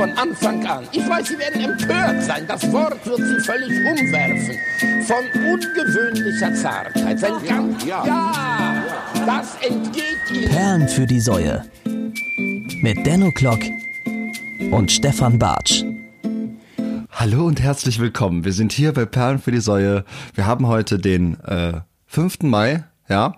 von Anfang an. Ich weiß, Sie werden empört sein. Das Wort wird Sie völlig umwerfen. Von ungewöhnlicher Zartheit. Sein ganz, ja. ja, das entgeht Ihnen. Perlen für die Säue. Mit Denno Klock und Stefan Bartsch. Hallo und herzlich willkommen. Wir sind hier bei Perlen für die Säue. Wir haben heute den äh, 5. Mai, ja.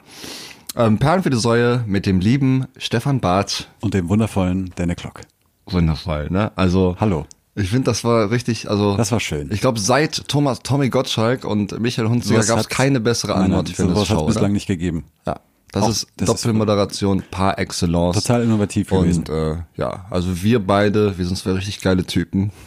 Ähm, Perlen für die Säue mit dem lieben Stefan Bartsch. Und dem wundervollen Denne Klock. Wundervoll, ne? Also. Hallo. Ich finde, das war richtig, also. Das war schön. Ich glaube, seit Thomas, Tommy Gottschalk und Michael Hunziger gab es keine bessere Antwort nein, nein, für das Show. hat es bislang nicht gegeben. Ja. Das Auch, ist das Doppelmoderation ist par excellence. Total innovativ gewesen. Und äh, ja, also wir beide, wir sind zwei richtig geile Typen.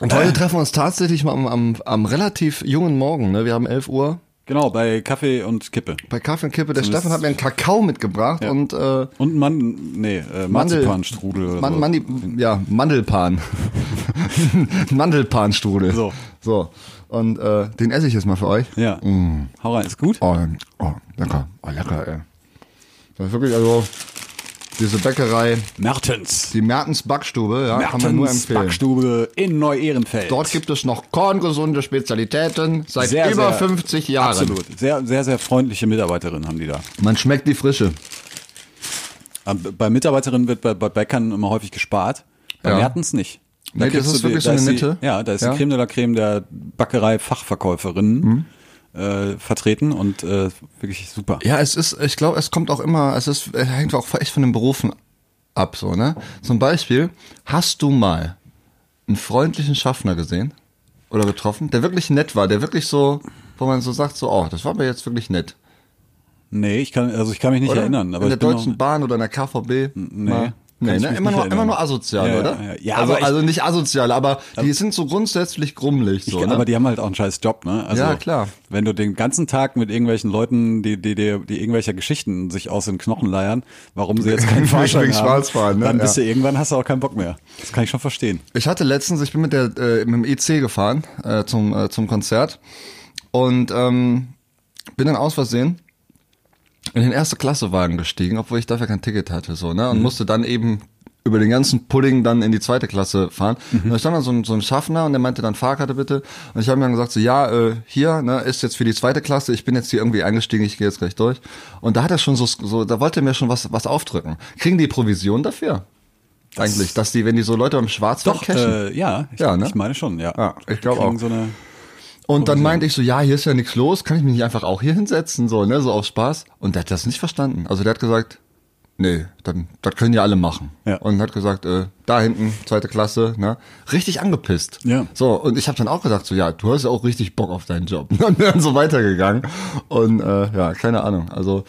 Und heute treffen wir uns tatsächlich mal am, am, am relativ jungen Morgen. Ne? Wir haben 11 Uhr. Genau, bei Kaffee und Kippe. Bei Kaffee und Kippe. Der Zumindest Stefan hat mir einen Kakao mitgebracht ja. und äh, und Man nee, äh, Marzipanstrudel Man. Mandi, ja, Mandelpan. Mandelpanstrudel. So. So. Und äh, den esse ich jetzt mal für euch. Ja. Mm. Hau rein, ist gut? Oh, oh, lecker. Oh, lecker, ey. Das ist wirklich, also, diese Bäckerei. Mertens. Die Mertens Backstube, ja, Mertens kann man nur empfehlen. Backstube in Neu-Ehrenfeld. Dort gibt es noch korngesunde Spezialitäten seit sehr, über sehr, 50 Jahren. Absolut. Sehr, sehr, sehr freundliche Mitarbeiterinnen haben die da. Man schmeckt die Frische. Bei Mitarbeiterinnen wird bei, bei Bäckern immer häufig gespart. Bei Ja. Mertens nicht. Da Nee, das ist wirklich die, so eine. Die, ja, da ist Ja. die Creme de la Creme der Bäckerei-Fachverkäuferinnen Mhm. Äh, vertreten und äh, wirklich super. Ja, es ist, ich glaube, es kommt auch immer, es ist, es hängt auch echt von den Berufen ab, so, ne? Zum Beispiel, hast du mal einen freundlichen Schaffner gesehen? Oder getroffen? Der wirklich nett war, der wirklich so, wo man so sagt, so, oh, das war mir jetzt wirklich nett. Nee, ich kann, also ich kann mich nicht Oder? erinnern. Aber in der Deutschen Bahn oder in der KVB? Nee, Mal? Nee, ne? Immer nur, immer nur asozial, Ja, oder? ja, ja, also, ich- also nicht asozial, aber die sind so grundsätzlich grummelig, so, ich, ne? aber die haben halt auch einen scheiß Job, ne? Also, Ja, klar. Wenn du den ganzen Tag mit irgendwelchen Leuten, die, die, die, die irgendwelcher Geschichten sich aus den Knochen leiern, warum sie jetzt keinen Fahrschein haben, Schwarzfahren, ne? dann bist du irgendwann hast du auch keinen Bock mehr. Das kann ich schon verstehen. Ich hatte letztens, ich bin mit der äh, mit dem EC gefahren äh, zum äh, zum Konzert und ähm, bin dann aus Versehen in den erste Klasse Wagen gestiegen, obwohl ich dafür kein Ticket hatte, so ne und musste dann eben über den ganzen Pudding dann in die zweite Klasse fahren. Und da stand dann so ein, so ein Schaffner und der meinte dann Fahrkarte bitte. Und ich habe mir dann gesagt so ja äh, hier ne ist jetzt für die zweite Klasse. Ich bin jetzt hier irgendwie eingestiegen. Ich gehe jetzt gleich durch. Und da hat er schon so so da wollte er mir schon was was aufdrücken. Kriegen die Provision dafür? Eigentlich, dass die, wenn die so Leute beim Schwarzwald cashen. Äh, ja, ich, Ja, ne? ich meine schon, ja. Ja, ich glaub Kriegen auch. So eine, Und dann meinte ich so, ja, hier ist ja nichts los, kann ich mich nicht einfach auch hier hinsetzen, so, ne, so auf Spaß. Und der hat das nicht verstanden. Also der hat gesagt, nee, dann, das können ja alle machen. Ja. Und hat gesagt, äh, da hinten, zweite Klasse, ne, richtig angepisst. Ja. So, und ich habe dann auch gesagt, so, ja, du hast ja auch richtig Bock auf deinen Job. Und dann so weitergegangen. Und äh, ja, keine Ahnung. Also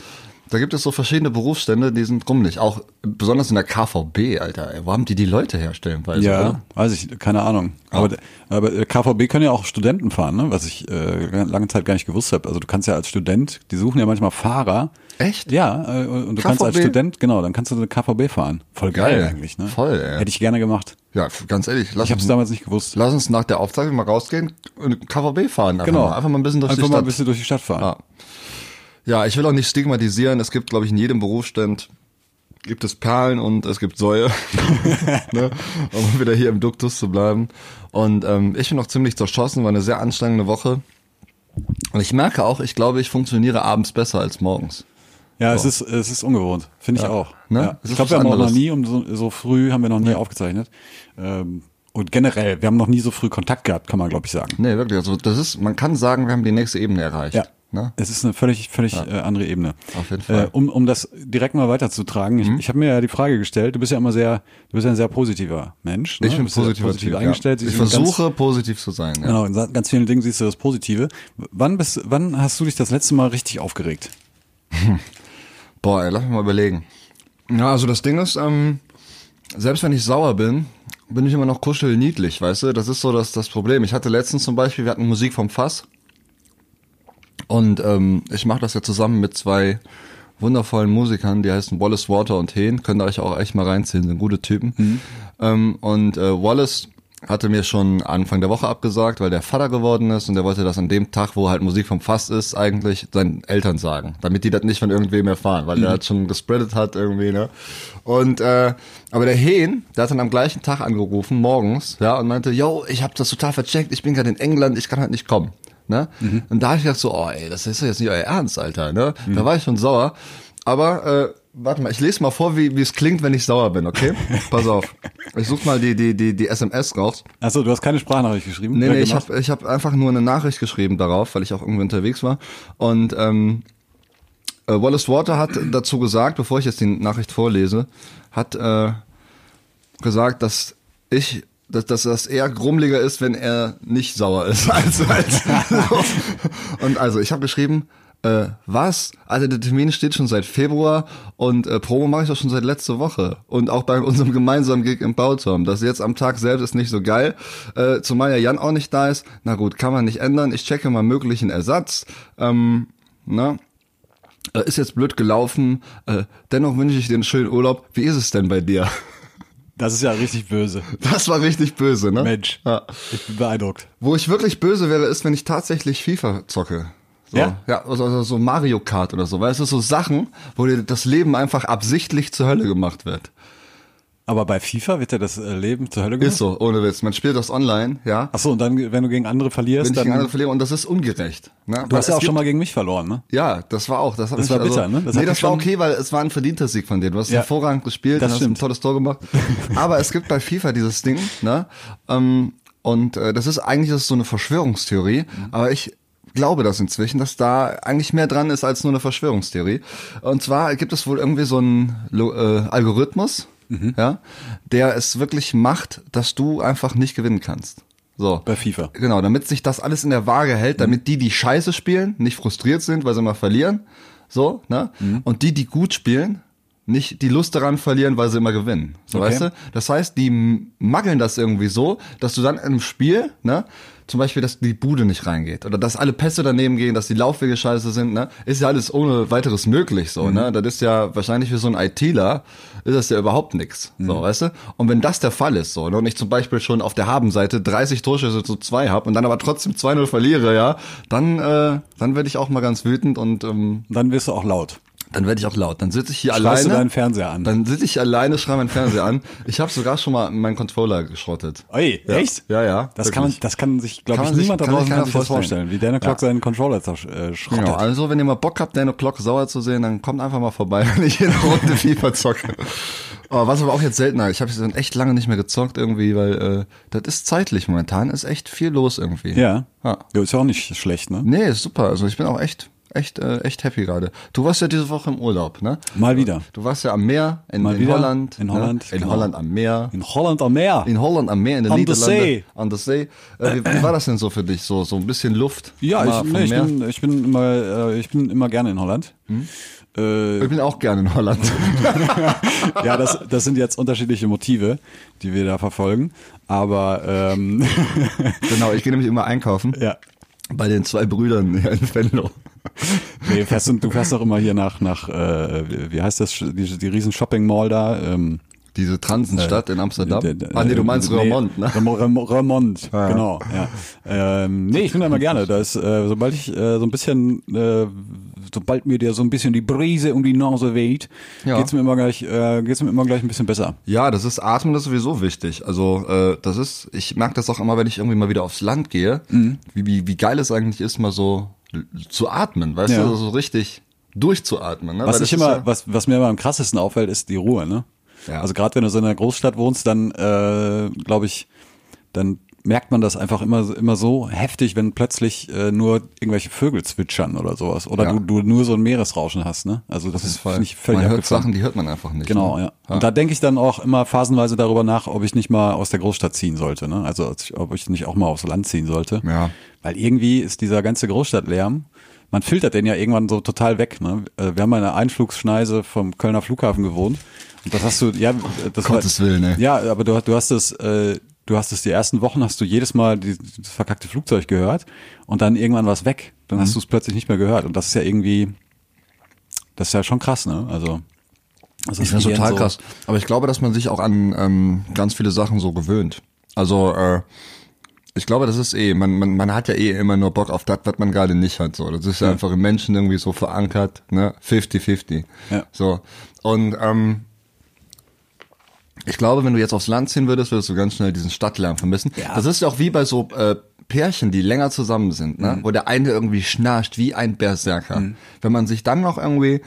da gibt es so verschiedene Berufsstände, die sind grummelig. Auch besonders in der KVB, Alter. Ey, wo haben die die Leute herstellen? Weißt ja, oder? weiß ich, keine Ahnung. Aber, der- aber der KVB können ja auch Studenten fahren, ne? was ich äh, lange Zeit gar nicht gewusst habe. Also du kannst ja als Student, die suchen ja manchmal Fahrer. Echt? Ja, äh, und du kannst als KVB? Student, genau, dann kannst du eine KVB fahren. Voll geil, Geil. eigentlich, ne? Voll, ey. Hätte ich gerne gemacht. Ja, ganz ehrlich, lass Ich habe es damals nicht gewusst. lass uns nach der Aufzeichnung mal rausgehen und KVB fahren. Einfach Genau. Mal. Einfach mal ein bisschen durch Einfach die mal Stadt. ein bisschen durch die Stadt fahren. Ja. Ja, ich will auch nicht stigmatisieren. Es gibt, glaube ich, in jedem Berufsstand gibt es Perlen und es gibt Säue, ne? um wieder hier im Duktus zu bleiben. Und ähm, ich bin noch ziemlich zerschossen, war eine sehr anstrengende Woche. Und ich merke auch, ich glaube, ich funktioniere abends besser als morgens. Ja, es ist es ist ungewohnt, finde ich auch. ne? Ja. Ich glaube, wir haben auch noch anderes. nie um so, so früh haben wir noch nie aufgezeichnet. Ähm, und generell, wir haben noch nie so früh Kontakt gehabt, kann man glaube ich sagen. Nee, wirklich. Also das ist, man kann sagen, wir haben die nächste Ebene erreicht. Ja. Ne? Es ist eine völlig, völlig äh, andere Ebene. Auf jeden Fall. Mhm. Äh, um, um das direkt mal weiterzutragen, ich, ich habe mir ja die Frage gestellt, du bist ja immer sehr, du bist ja ein sehr positiver Mensch. Ne? Ich bin ja positiv, positiv ja. eingestellt. Ich siehst in versuche positiv zu sein. Ganz, Ja. genau, in ganz vielen Dingen siehst du das Positive. Wann bist, wann hast du dich das letzte Mal richtig aufgeregt? Boah, ey, lass mich mal überlegen. Ja, also das Ding ist, ähm, selbst wenn ich sauer bin, bin ich immer noch kuschelniedlich, weißt du? Das ist so das, das Problem. Ich hatte letztens zum Beispiel, wir hatten Musik vom Fass. Und ähm, ich mache das ja zusammen mit zwei wundervollen Musikern, die heißen Wallace Water und Hehn. Könnt ihr euch auch echt mal reinziehen, sind gute Typen. Ähm, und äh, Wallace hatte mir schon Anfang der Woche abgesagt, weil der Vater geworden ist und der wollte das an dem Tag, wo halt Musik vom Fass ist, eigentlich seinen Eltern sagen, damit die das nicht von irgendwem erfahren, weil der halt schon gespreadet hat irgendwie, ne? Und äh, aber der Hehn, der hat dann am gleichen Tag angerufen, morgens, ja, und meinte, yo, ich habe das total vercheckt, ich bin gerade in England, ich kann halt nicht kommen. Ne? Und da hab ich gedacht so, oh ey, das ist ja jetzt nicht euer Ernst, Alter. Ne? Da war ich schon sauer. Aber äh, warte mal, ich lese mal vor, wie wie es klingt, wenn ich sauer bin, okay? Pass auf. Ich such mal die die die die SMS raus. Achso, du hast keine Sprachnachricht geschrieben? Nee, nee, ich habe ich hab einfach nur eine Nachricht geschrieben darauf, weil ich auch irgendwie unterwegs war. Und ähm, äh, Wallace Water hat dazu gesagt, bevor ich jetzt die Nachricht vorlese, hat äh, gesagt, dass ich dass, dass das eher grummeliger ist, wenn er nicht sauer ist. Als, als, und also, ich habe geschrieben, äh, was? Also der Termin steht schon seit Februar und äh, Promo mache ich doch schon seit letzter Woche. Und auch bei unserem gemeinsamen Gig im Bauturm. Das jetzt am Tag selbst ist nicht so geil. Äh, zumal ja Jan auch nicht da ist. Na gut, kann man nicht ändern. Ich checke mal möglichen Ersatz. Ähm, na, äh, ist jetzt blöd gelaufen. Äh, dennoch wünsche ich dir einen schönen Urlaub. Wie ist es denn bei dir? Das ist ja richtig böse. Das war richtig böse, ne? Mensch. Ja. Ich bin beeindruckt. Wo ich wirklich böse wäre, ist, wenn ich tatsächlich FIFA zocke. So, Ja? Ja, also, also so Mario Kart oder so. Weißt du, so Sachen, wo dir das Leben einfach absichtlich zur Hölle gemacht wird. Aber bei FIFA wird ja das äh, Leben zur Hölle gemacht? Ist so, ohne Witz. Man spielt das online, ja. Achso, und dann, wenn du gegen andere verlierst, Wenn ich dann. gegen andere verliere und das ist ungerecht. Ne? du hast ja auch schon mal gegen mich verloren, ne? Ja, das war auch. Das, hat Das mich war bitter, also, ne? Das nee, das war okay, weil es war ein verdienter Sieg von dir. Du hast Ja. hervorragend gespielt, Das hast ein tolles Tor gemacht. Aber es gibt bei FIFA dieses Ding, ne? Ähm, und äh, das ist eigentlich das ist so eine Verschwörungstheorie, Mhm. aber ich glaube das inzwischen, dass da eigentlich mehr dran ist als nur eine Verschwörungstheorie. Und zwar gibt es wohl irgendwie so einen äh, Algorithmus, Mhm. ja, der es wirklich macht, dass du einfach nicht gewinnen kannst. So. Bei FIFA. Genau, damit sich das alles in der Waage hält, damit die, die scheiße spielen, nicht frustriert sind, weil sie mal verlieren. So, ne? Mhm. Und die, die gut spielen, nicht die Lust daran verlieren, weil sie immer gewinnen. So, Okay. weißt du? Das heißt, die mageln das irgendwie so, dass du dann im Spiel, ne? Zum Beispiel, dass die Bude nicht reingeht oder dass alle Pässe daneben gehen, dass die Laufwege scheiße sind, ne? Ist ja alles ohne weiteres möglich, so, Mhm. ne? Das ist ja wahrscheinlich für so einen ITler ist das ja überhaupt nix, Mhm. so, weißt du? Und wenn das der Fall ist, so, ne? und ich zum Beispiel schon auf der Habenseite 30 Torschüsse zu zwei habe und dann aber trotzdem 2-0 verliere, ja, dann, äh, dann werde ich auch mal ganz wütend und ähm, Und dann wirst du auch laut. Dann werde ich auch laut. Dann sitze ich hier Schreist alleine. du deinen Fernseher an. Dann sitze ich alleine, schreie meinen Fernseher an. Ich habe sogar schon mal meinen Controller geschrottet. Ey, Ja. echt? Ja, ja. Das kann, man, wirklich. das kann sich, glaube Kann ich, sich- niemand da kann draußen kann sich das vorstellen. wie Dana Clock Ja. seinen Controller zersch- äh, schrottet. Genau, also wenn ihr mal Bock habt, Dan O'Clock sauer zu sehen, dann kommt einfach mal vorbei, wenn ich eine Runde FIFA zocke. Oh, was aber auch jetzt seltener. Ich habe jetzt echt lange nicht mehr gezockt irgendwie, weil äh, das ist zeitlich momentan, ist echt viel los irgendwie. Ja. Ja. ja. Ist ja auch nicht schlecht, ne? Nee, ist super. Also ich bin auch echt, echt, äh, echt happy gerade. Du warst ja diese Woche im Urlaub, ne? Mal wieder. Du warst ja am Meer in, in Holland. in Holland, Ne? In genau. Holland am Meer. In Holland am Meer. In Holland am Meer, in the Niederlanden. sea. On the sea. Äh, wie, wie war das denn so für dich? So, so ein bisschen Luft? ja, ich, nee, ich, bin, ich bin immer, äh, ich bin immer gerne in Holland. Äh, ich bin auch gerne in Holland. ja, das, das sind jetzt unterschiedliche Motive, die wir da verfolgen. Aber ähm, genau, ich gehe nämlich immer einkaufen. ja. Bei den zwei Brüdern in Venlo. Nee, fährst du, du fährst doch immer hier nach, nach äh, wie heißt das, die, die riesen Shopping Mall da? Ähm, Diese Transenstadt in Amsterdam. Der- ah nee, du meinst nee, Remont, ne? Rem- Rem- Remont, Ja. genau. Ja. Ähm, nee, ich bin da immer gerne. Da ist, äh, sobald ich äh, so ein bisschen, äh, sobald mir der so ein bisschen die Brise um die Nase weht, Ja. geht's mir immer gleich, äh, geht's mir immer gleich ein bisschen besser. Ja, das ist Atmen, das ist sowieso wichtig. Also äh, das ist, ich merke das auch immer, wenn ich irgendwie mal wieder aufs Land gehe, Mhm. wie, wie, wie geil es eigentlich ist, mal so zu atmen, weißt Ja. du, so richtig durchzuatmen. Ne? Was ich immer, ja, was, was mir immer am krassesten auffällt, ist die Ruhe, ne? Ja. Also gerade wenn du so in einer Großstadt wohnst, dann äh, glaube ich, dann merkt man das einfach immer, immer so heftig, wenn plötzlich äh, nur irgendwelche Vögel zwitschern oder sowas. Oder Ja. du, du nur so ein Meeresrauschen hast, ne? Also das, ist voll, finde ich völlig man hört. Sachen, die hört man einfach nicht. Genau, ne? ja. Und da denke ich dann auch immer phasenweise darüber nach, ob ich nicht mal aus der Großstadt ziehen sollte. Ne? Also ob ich nicht auch mal aufs Land ziehen sollte. Ja. Weil irgendwie ist dieser ganze Großstadtlärm, man filtert den ja irgendwann so total weg. Ne? Äh, Wir haben mal in einer Einflugsschneise vom Kölner Flughafen gewohnt. Und das hast du, ja, das Gottes war, Willen, ey. Ja, aber du, du hast es, äh, du hast es die ersten Wochen, hast du jedes Mal die, das verkackte Flugzeug gehört und dann irgendwann war es weg. Dann Mhm. hast du es plötzlich nicht mehr gehört. Und das ist ja irgendwie, das ist ja schon krass, ne? Also. Das Das ist wie total so- krass. Aber ich glaube, dass man sich auch an ähm, ganz viele Sachen so gewöhnt. Also, äh, ich glaube, das ist eh, man, man, man hat ja eh immer nur Bock auf das, was man gerade nicht hat. So, das ist ja, Ja. einfach im Menschen irgendwie so verankert, ne? 50-50. Ja. So. Und ähm, ich glaube, wenn du jetzt aufs Land ziehen würdest, würdest du ganz schnell diesen Stadtlärm vermissen. Ja. Das ist ja auch wie bei so äh, Pärchen, die länger zusammen sind, ne? Mhm. wo der eine irgendwie schnarcht wie ein Berserker. Wenn man sich dann noch irgendwie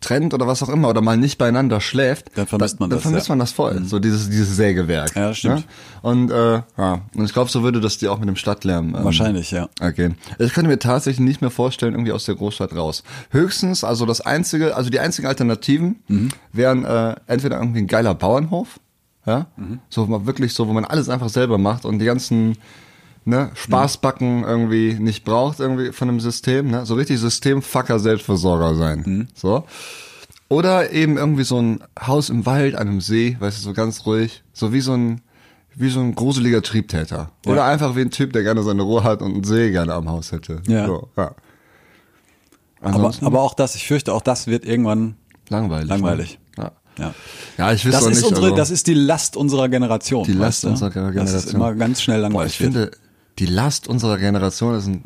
trennt oder was auch immer oder mal nicht beieinander schläft, Dann vermisst man dann das, vermisst ja. Mhm. man das voll. So dieses dieses Sägewerk. Ja, stimmt. Ne? Und äh, ja, und ich glaube, so würde das dir auch mit dem Stadtlärm ähm, Wahrscheinlich, ja. Okay. Ich könnte mir tatsächlich nicht mehr vorstellen, irgendwie aus der Großstadt raus. Höchstens, also das einzige, also die einzigen Alternativen Mhm. wären äh, entweder irgendwie ein geiler Bauernhof, ja, Mhm. so wo man wirklich so, wo man alles einfach selber macht und die ganzen ne, Spaßbacken irgendwie nicht braucht irgendwie von einem System, ne, so richtig Systemfucker Selbstversorger sein, Mhm. so. Oder eben irgendwie so ein Haus im Wald, an einem See, weißt du, so ganz ruhig, so wie so ein wie so ein gruseliger Triebtäter. Oder Ja. einfach wie ein Typ, der gerne seine Ruhe hat und einen See gerne am Haus hätte. Ja. So, ja. Aber, aber auch das, ich fürchte, auch das wird irgendwann langweilig. langweilig. Ne? Ja. Ja. ja, ich wüsste Das auch ist nicht. unsere, also, das ist die Last unserer Generation. die Last weißt du? unserer Generation. Das ist immer ganz schnell Boah, langweilig. ich finde, die Last unserer Generation ist ein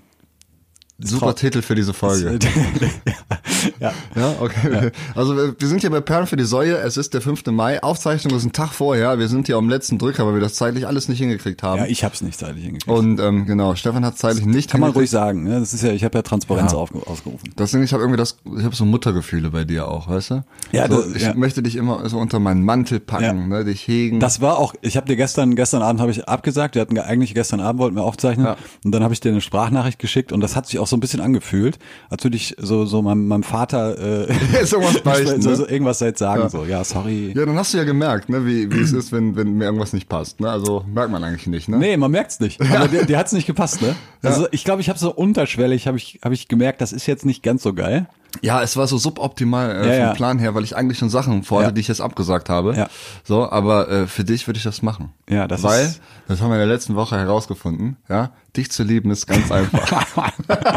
super Titel für diese Folge. wird. ja. Ja, okay. Also wir wir sind hier bei Perlen für die Säue. Es ist der 5. Mai. Aufzeichnung ist ein Tag vorher. Wir sind hier am letzten Drücker, weil wir das zeitlich alles nicht hingekriegt haben. ja, ich hab's nicht zeitlich hingekriegt. und ähm, genau, Stefan hat zeitlich nicht Kann man hingekriegt. ruhig sagen. Ne? Das ist ja, ich habe ja Transparenz Ja. Ausgerufen. Deswegen, ich habe irgendwie das, ich habe so Muttergefühle bei dir auch, weißt du? Ja, so, das- ich ja. möchte dich immer so unter meinen Mantel packen, Ja. ne, dich hegen. Das war auch, ich habe dir gestern, gestern Abend habe ich abgesagt, wir hatten eigentlich gestern Abend wollten wir aufzeichnen Ja. und dann habe ich dir eine Sprachnachricht geschickt und das hat sich auch so ein bisschen angefühlt, als würde ich so, so meinem, meinem Vater äh, Ist irgendwas beichten, so, ne? so irgendwas seit sagen, Ja. so, ja, sorry. ja, dann hast du ja gemerkt, ne, wie, wie es ist, wenn, wenn mir irgendwas nicht passt. Ne? Also merkt man eigentlich nicht, ne? Nee, man merkt's nicht. Aber dir, dir hat's nicht gepasst, ne? Also ich glaube, ich habe so unterschwellig, habe ich, hab ich gemerkt, das ist jetzt nicht ganz so geil. Ja, es war so suboptimal äh, Ja, vom ja. Plan her, weil ich eigentlich schon Sachen vorhatte, Ja. die ich jetzt abgesagt habe. Ja. So, aber äh, für dich würde ich das machen. Ja, das Weil, ist- das haben wir in der letzten Woche herausgefunden, ja, dich zu lieben ist ganz einfach.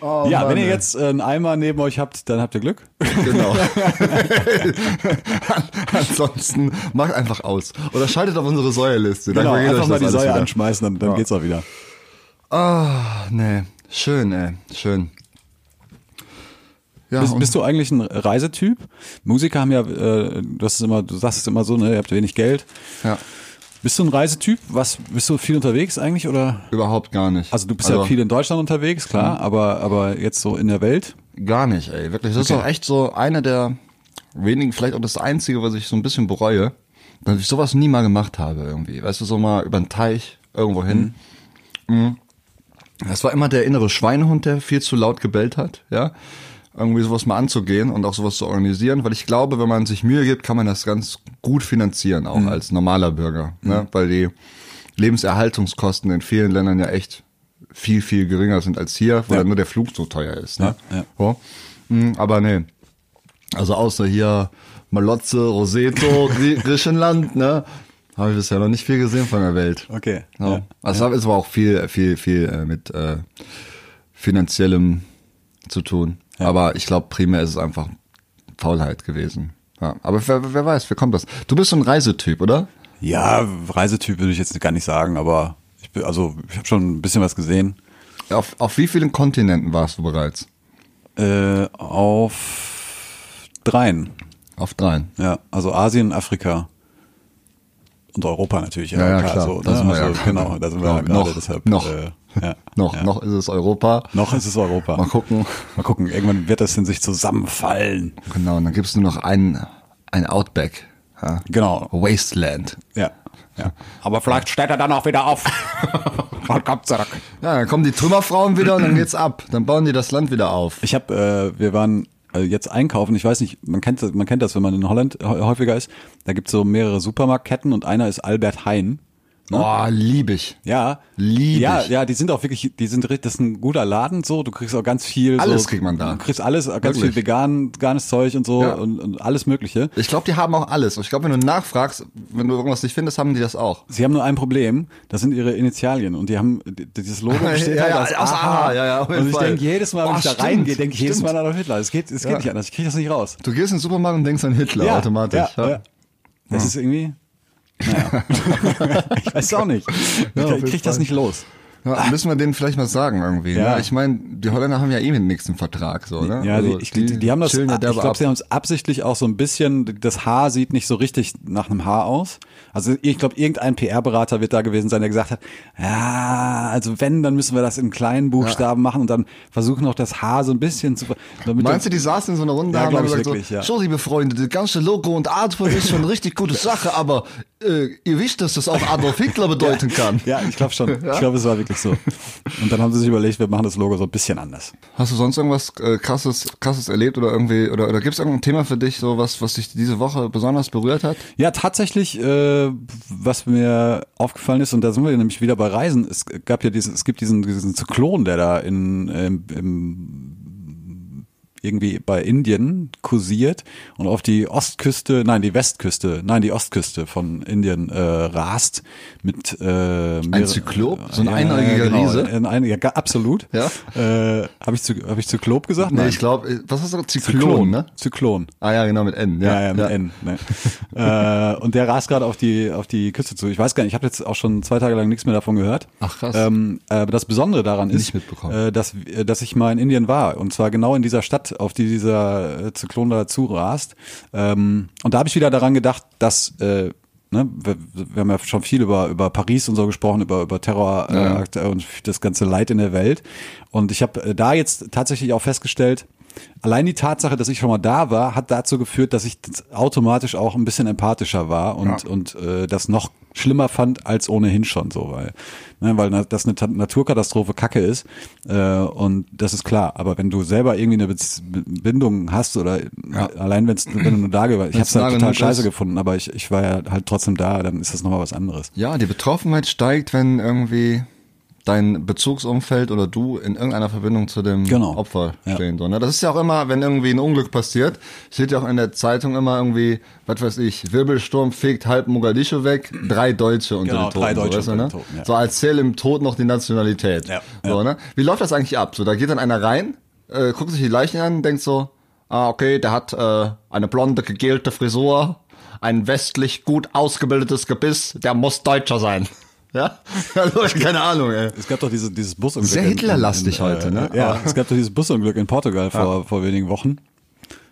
Oh, ja, Mann, wenn ihr jetzt äh, einen Eimer neben euch habt, dann habt ihr Glück. Genau. Ansonsten macht einfach aus. Oder schaltet auf unsere Säuerliste. Dann Genau, euch einfach mal das die Säue wieder. anschmeißen, dann, dann Ja. geht's auch wieder. Ah, nee. Schön, ey. Schön. Ja, Bist, bist du eigentlich ein Reisetyp? Musiker haben ja, äh, du hast es immer, du sagst es immer so, ne, ihr habt wenig Geld. ja, Bist du ein Reisetyp? Was, bist du viel unterwegs eigentlich oder? überhaupt gar nicht. Also du bist ja viel in Deutschland unterwegs, Mhm. klar, aber, aber jetzt so in der Welt? Gar nicht, ey. Wirklich. Das ist Okay. auch echt so eine der wenigen, vielleicht auch das Einzige, was ich so ein bisschen bereue, dass ich sowas nie mal gemacht habe irgendwie. Weißt du, so mal über den Teich irgendwo hin. Mhm. Das war immer der innere Schweinehund, der viel zu laut gebellt hat, ja. Irgendwie sowas mal anzugehen und auch sowas zu organisieren, weil ich glaube, wenn man sich Mühe gibt, kann man das ganz gut finanzieren, auch als normaler Bürger, ne? Weil die Lebenserhaltungskosten in vielen Ländern ja echt viel, viel geringer sind als hier, wo Ja. nur der Flug so teuer ist, ne? Ja, ja. So. Mm, Aber nee. Also außer hier Malotze, Roseto, Grie- Griechenland, ne? Habe ich bisher noch nicht viel gesehen von der Welt. Okay. Ja. Ja. Also es war auch viel, viel, viel äh, mit äh, finanziellem zu tun. Ja. Aber ich glaube, primär ist es einfach Faulheit gewesen. Ja. Aber wer, wer weiß, wer kommt das? Du bist so ein Reisetyp, oder? Ja, Reisetyp würde ich jetzt gar nicht sagen, aber ich bin, also ich habe schon ein bisschen was gesehen. Auf, auf wie vielen Kontinenten warst du bereits? Äh, auf dreien. Auf dreien. Ja, also Asien, Afrika und Europa natürlich. Ja, ja, klar. Ne? wir ja also, genau, da sind wir ja gerade noch- deshalb. noch. Äh, ja, Noch, ja. noch ist es Europa. Noch ist es Europa. Mal gucken. Mal gucken, irgendwann wird das in sich zusammenfallen. Genau, und dann gibt's nur noch ein, ein Outback. Ja. Genau. Wasteland. Ja. ja. Aber vielleicht steht er dann auch wieder auf und kommt zurück. Ja, dann kommen die Trümmerfrauen wieder und dann geht's ab. Dann bauen die das Land wieder auf. Ich habe, äh, wir waren äh, jetzt einkaufen. Ich weiß nicht, man kennt, das- man kennt das, wenn man in Holland hä- häufiger ist. Da gibt's so mehrere Supermarktketten und einer ist Albert Heijn. Oh, lieb ich. Ja, Lieb ja, ich. ja, die sind auch wirklich, die sind, richtig- das ist ein guter Laden so. Du kriegst auch ganz viel. Alles so, kriegt man da. Du kriegst alles, ganz Wirklich. viel vegan, veganes Zeug und so Ja. und, und alles Mögliche. Ich glaube, die haben auch alles. Und ich glaube, wenn du nachfragst, wenn du irgendwas nicht findest, haben die das auch. Sie haben nur ein Problem, das sind ihre Initialien und die haben dieses Logo besteht Ja, halt ja, aus aus A. Ja, ja, auf jeden und ich denke jedes Mal, wenn Oh, ich da stimmt, reingehe, denke ich jedes. Mal an Hitler. Es geht, es geht Ja. nicht anders. Ich kriege das nicht raus. Du gehst in den Supermarkt und denkst an Hitler automatisch. Ja, ja. Das ist irgendwie. Naja. ich weiß auch nicht. Ich, ich krieg das nicht los. Ja, müssen wir denen vielleicht mal sagen irgendwie. Ja. Ne? Ich meine, die Holländer haben ja eh den nächsten Vertrag, so, ne? Ja, Also die, ich, die, die haben das, ja ich glaube, sie haben es absichtlich auch so ein bisschen, das Haar sieht nicht so richtig nach einem Haar aus. Also ich glaube, irgendein PR-Berater wird da gewesen sein, der gesagt hat, ja, also wenn, dann müssen wir das in kleinen Buchstaben machen und dann versuchen noch das Haar so ein bisschen zu... Meinst du, die saßen in so einer Runde Ja, haben gesagt wirklich, so, ja. so, liebe Freunde, das ganze Logo und Artwork ist schon eine richtig gute Sache, aber äh, ihr wisst, dass das auch Adolf Hitler bedeuten kann. Ja, ich glaube schon. Ich glaube, es war wirklich so. Und dann haben sie sich überlegt, wir machen das Logo so ein bisschen anders. Hast du sonst irgendwas äh, krasses, krasses erlebt oder irgendwie, oder, oder gibt es irgendein Thema für dich, so was, was dich diese Woche besonders berührt hat? Ja, tatsächlich, äh, was mir aufgefallen ist, und da sind wir nämlich wieder bei Reisen, es gab ja diesen, es gibt diesen, diesen Zyklon, der da in, ähm, im, irgendwie bei Indien kursiert und auf die Ostküste, nein, die Westküste, nein, die Ostküste von Indien äh, rast mit äh, mehrere- Zyklop? So ein einäugiger Riese? Ein, ein, ja, absolut. Ja. Äh, Habe ich, zu, hab ich Zyklop gesagt? Nee, Nein. ich glaube, was hast du gesagt? Zyklon, ne? Zyklon. Ah ja, genau, mit N. Ja, ja, mit N. Ne. äh, und der rast gerade auf die auf die Küste zu. Ich weiß gar nicht, ich habe jetzt auch schon zwei Tage lang nichts mehr davon gehört. Ach, krass. Ähm, äh, aber das Besondere daran ist, äh, dass äh, dass ich mal in Indien war und zwar genau in dieser Stadt, auf die dieser äh, Zyklon da zurast. Ähm, und da habe ich wieder daran gedacht, dass äh, Ne, wir, wir haben ja schon viel über über Paris und so gesprochen, über über Terrorakte äh, und das ganze Leid in der Welt. Und ich habe äh, da jetzt tatsächlich auch festgestellt, allein die Tatsache, dass ich schon mal da war, hat dazu geführt, dass ich automatisch auch ein bisschen empathischer war und und äh, das noch schlimmer fand als ohnehin schon so, weil ne, weil das eine Ta- Naturkatastrophe Kacke ist äh, und das ist klar. Aber wenn du selber irgendwie eine Bindung hast oder allein wenn's, wenn du nur da warst, ich hab's da nah total scheiße ist. gefunden, aber ich ich war ja halt trotzdem da, dann ist das nochmal was anderes. Ja, die Betroffenheit steigt, wenn irgendwie dein Bezugsumfeld oder du in irgendeiner Verbindung zu dem Genau. Opfer Ja. stehen. So, ne? Das ist ja auch immer, wenn irgendwie ein Unglück passiert, steht ja auch in der Zeitung immer irgendwie, was weiß ich, Wirbelsturm fegt halb Mogadischu weg, drei Deutsche unter Genau, den Toten. drei Deutsche so, weißt du, ne? Toten, ja. so als zähl im Tod noch die Nationalität. Ja, So, ja. ne? Wie läuft das eigentlich ab? So, da geht dann einer rein, äh, guckt sich die Leichen an, denkt so, ah, okay, der hat äh, eine blonde, gegelte Frisur, ein westlich gut ausgebildetes Gebiss, der muss Deutscher sein. Ja? Also, keine Ahnung, ey. Es gab doch diese, dieses Busunglück. Sehr Hitlerlastig in- heute, ne? Ja, Aber- es gab doch dieses Busunglück in Portugal vor, vor wenigen Wochen.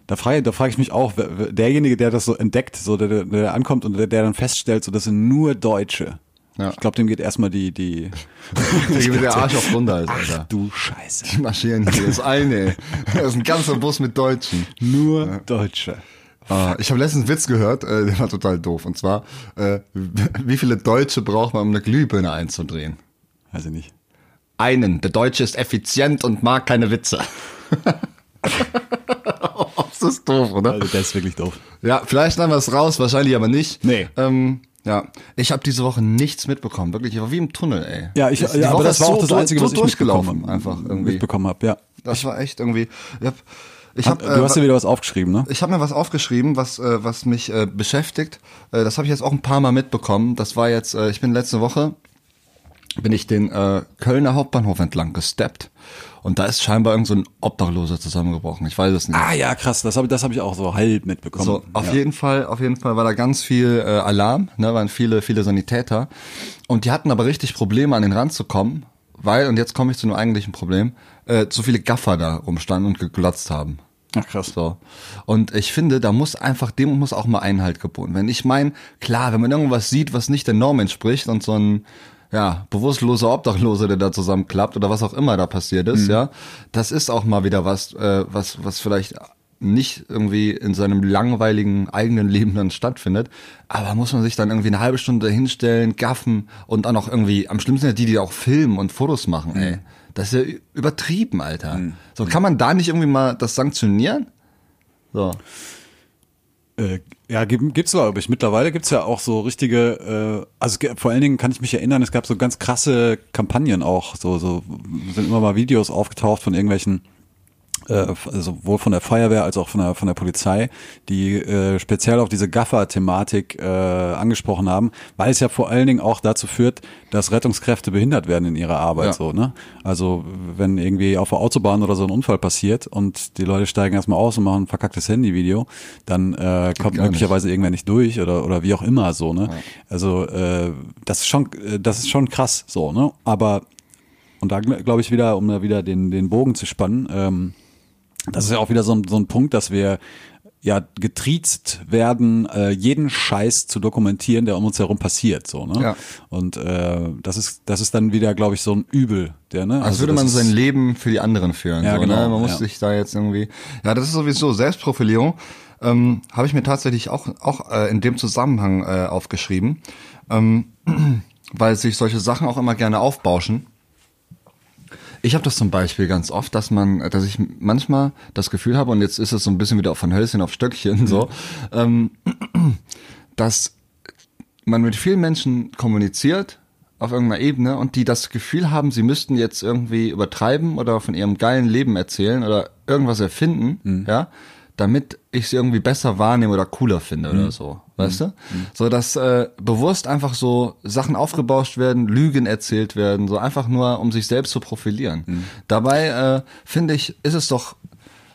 Da frage, da frage ich mich auch, derjenige, der das so entdeckt, so der, der, der ankommt und der, der dann feststellt, so das sind nur Deutsche. Ja. Ich glaube, dem geht erstmal die, die Wie der Arsch auf Runter ist, Alter. du Scheiße. Die marschieren hier. Das eine, ey. Das ist ein ganzer Bus mit Deutschen. Nur Deutsche. Ah, ich habe letztens einen Witz gehört, äh, der war total doof. Und zwar, äh, wie viele Deutsche braucht man, um eine Glühbirne einzudrehen? Weiß ich nicht. Einen. Der Deutsche ist effizient und mag keine Witze. das ist doof, oder? Also der ist wirklich doof. Ja, vielleicht nehmen wir es raus, wahrscheinlich aber nicht. Nee. Ähm, ja, ich habe diese Woche nichts mitbekommen. Wirklich, ich war wie im Tunnel, ey. Ja, ich, ja aber das war so auch das durch- Einzige, so was ich durchgelaufen, mitbekommen, einfach irgendwie. mitbekommen habe. Ja. Das war echt irgendwie. Ich hab, ich hab, du hast äh, dir wieder was aufgeschrieben, ne? ich habe mir was aufgeschrieben, was äh, was mich äh, beschäftigt. Äh, das habe ich jetzt auch ein paar Mal mitbekommen. Das war jetzt, äh, ich bin letzte Woche bin ich den äh, Kölner Hauptbahnhof entlang gesteppt und da ist scheinbar irgend so ein Obdachloser zusammengebrochen. Ich weiß es nicht. Ah ja, krass, das habe das hab ich auch so halb mitbekommen. So, auf ja. jeden Fall, auf jeden Fall war da ganz viel äh, Alarm, ne, waren viele, viele Sanitäter. Und die hatten aber richtig Probleme, an den Rand zu kommen, weil, und jetzt komme ich zu einem eigentlichen Problem, äh, zu viele Gaffer da rumstanden und geglotzt haben. Ach krass. So. Und ich finde, da muss einfach, dem muss auch mal Einhalt geboten werden. Ich meine, klar, wenn man irgendwas sieht, was nicht der Norm entspricht und so ein, ja, bewusstloser Obdachloser, der da zusammenklappt oder was auch immer da passiert ist, ja, das ist auch mal wieder was, äh, was, was vielleicht nicht irgendwie in seinem langweiligen eigenen Leben dann stattfindet, aber muss man sich dann irgendwie eine halbe Stunde hinstellen, gaffen und dann auch irgendwie, am schlimmsten sind ja die, die auch filmen und Fotos machen, ey. Das ist ja übertrieben, Alter. So, kann man da nicht irgendwie mal das sanktionieren? So. Äh, ja, gibt, gibt's glaube ich. Mittlerweile gibt's ja auch so richtige, äh, also vor allen Dingen kann ich mich erinnern, es gab so ganz krasse Kampagnen auch, so, so sind immer mal Videos aufgetaucht von irgendwelchen äh, sowohl von der Feuerwehr als auch von der von der Polizei, die äh, speziell auf diese Gaffer-Thematik äh, angesprochen haben, weil es ja vor allen Dingen auch dazu führt, dass Rettungskräfte behindert werden in ihrer Arbeit. Ja. So, ne? Also wenn irgendwie auf der Autobahn oder so ein Unfall passiert und die Leute steigen erstmal aus und machen ein verkacktes Handyvideo, dann äh, kommt möglicherweise irgendwer nicht durch oder oder wie auch immer so. Ne? Also äh, das ist schon äh, das ist schon krass so. Ne? Aber und da glaube ich wieder, um da wieder den den Bogen zu spannen. Ähm, das ist ja auch wieder so ein, so ein Punkt, dass wir ja getriezt werden, äh, jeden Scheiß zu dokumentieren, der um uns herum passiert, so ne? Ja. Und äh, das ist das ist dann wieder, glaube ich, so ein Übel, der ne? Als würde das man sein Leben für die anderen führen. Ja, so, genau, ne? Man muss ja. sich da jetzt irgendwie. Ja, das ist sowieso Selbstprofilierung. Ähm, Habe ich mir tatsächlich auch auch äh, in dem Zusammenhang äh, aufgeschrieben, ähm, weil sich solche Sachen auch immer gerne aufbauschen. Ich habe das zum Beispiel ganz oft, dass man, dass ich manchmal das Gefühl habe, und jetzt ist es so ein bisschen wieder von Hölzchen auf Stöckchen so, ähm, dass man mit vielen Menschen kommuniziert auf irgendeiner Ebene und die das Gefühl haben, sie müssten jetzt irgendwie übertreiben oder von ihrem geilen Leben erzählen oder irgendwas erfinden, ja, damit ich sie irgendwie besser wahrnehme oder cooler finde oder so, weißt du? So dass äh, bewusst einfach so Sachen aufgebauscht werden, Lügen erzählt werden, so einfach nur um sich selbst zu profilieren. Dabei äh, finde ich, ist es doch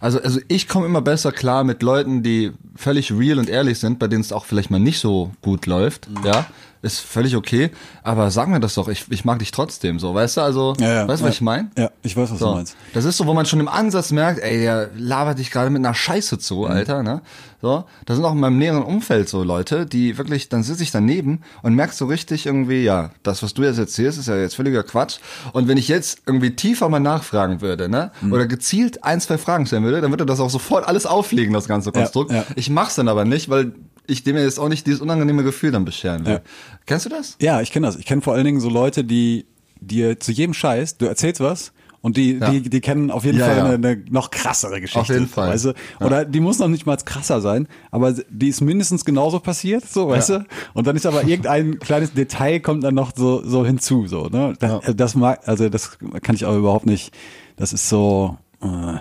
also, also ich komme immer besser klar mit Leuten, die völlig real und ehrlich sind, bei denen es auch vielleicht mal nicht so gut läuft, ja, ist völlig okay, aber sag mir das doch, ich, ich mag dich trotzdem, so, weißt du, also, Ja, ja, weißt du, ja. was ich meine? Ja, ich weiß, was du So. meinst. Das ist so, wo man schon im Ansatz merkt, ey, der labert dich gerade mit einer Scheiße zu, Mhm. Alter, ne? So, da sind auch in meinem näheren Umfeld so Leute, die wirklich, dann sitze ich daneben und merkst so richtig irgendwie, ja, das, was du jetzt erzählst, ist ja jetzt völliger Quatsch. Und wenn ich jetzt irgendwie tiefer mal nachfragen würde, ne? Mhm. Oder gezielt ein, zwei Fragen stellen würde, dann würde das auch sofort alles auflegen, das ganze Konstrukt. Ich mach's dann aber nicht, weil ich dem jetzt auch nicht dieses unangenehme Gefühl dann bescheren will. Ja. Kennst du das? Ja, ich kenne das. Ich kenne vor allen Dingen so Leute, die dir zu jedem Scheiß, du erzählst was und die, Ja. die, die kennen auf jeden Ja, Fall ja. Eine, eine noch krassere Geschichte. Auf jeden Fall. Weißt du? Oder die muss noch nicht mal krasser sein, aber die ist mindestens genauso passiert, so, weißt du? Und dann ist aber irgendein kleines Detail kommt dann noch so, so hinzu, so, ne? Da, Das mag, also das kann ich auch überhaupt nicht, das ist so, äh,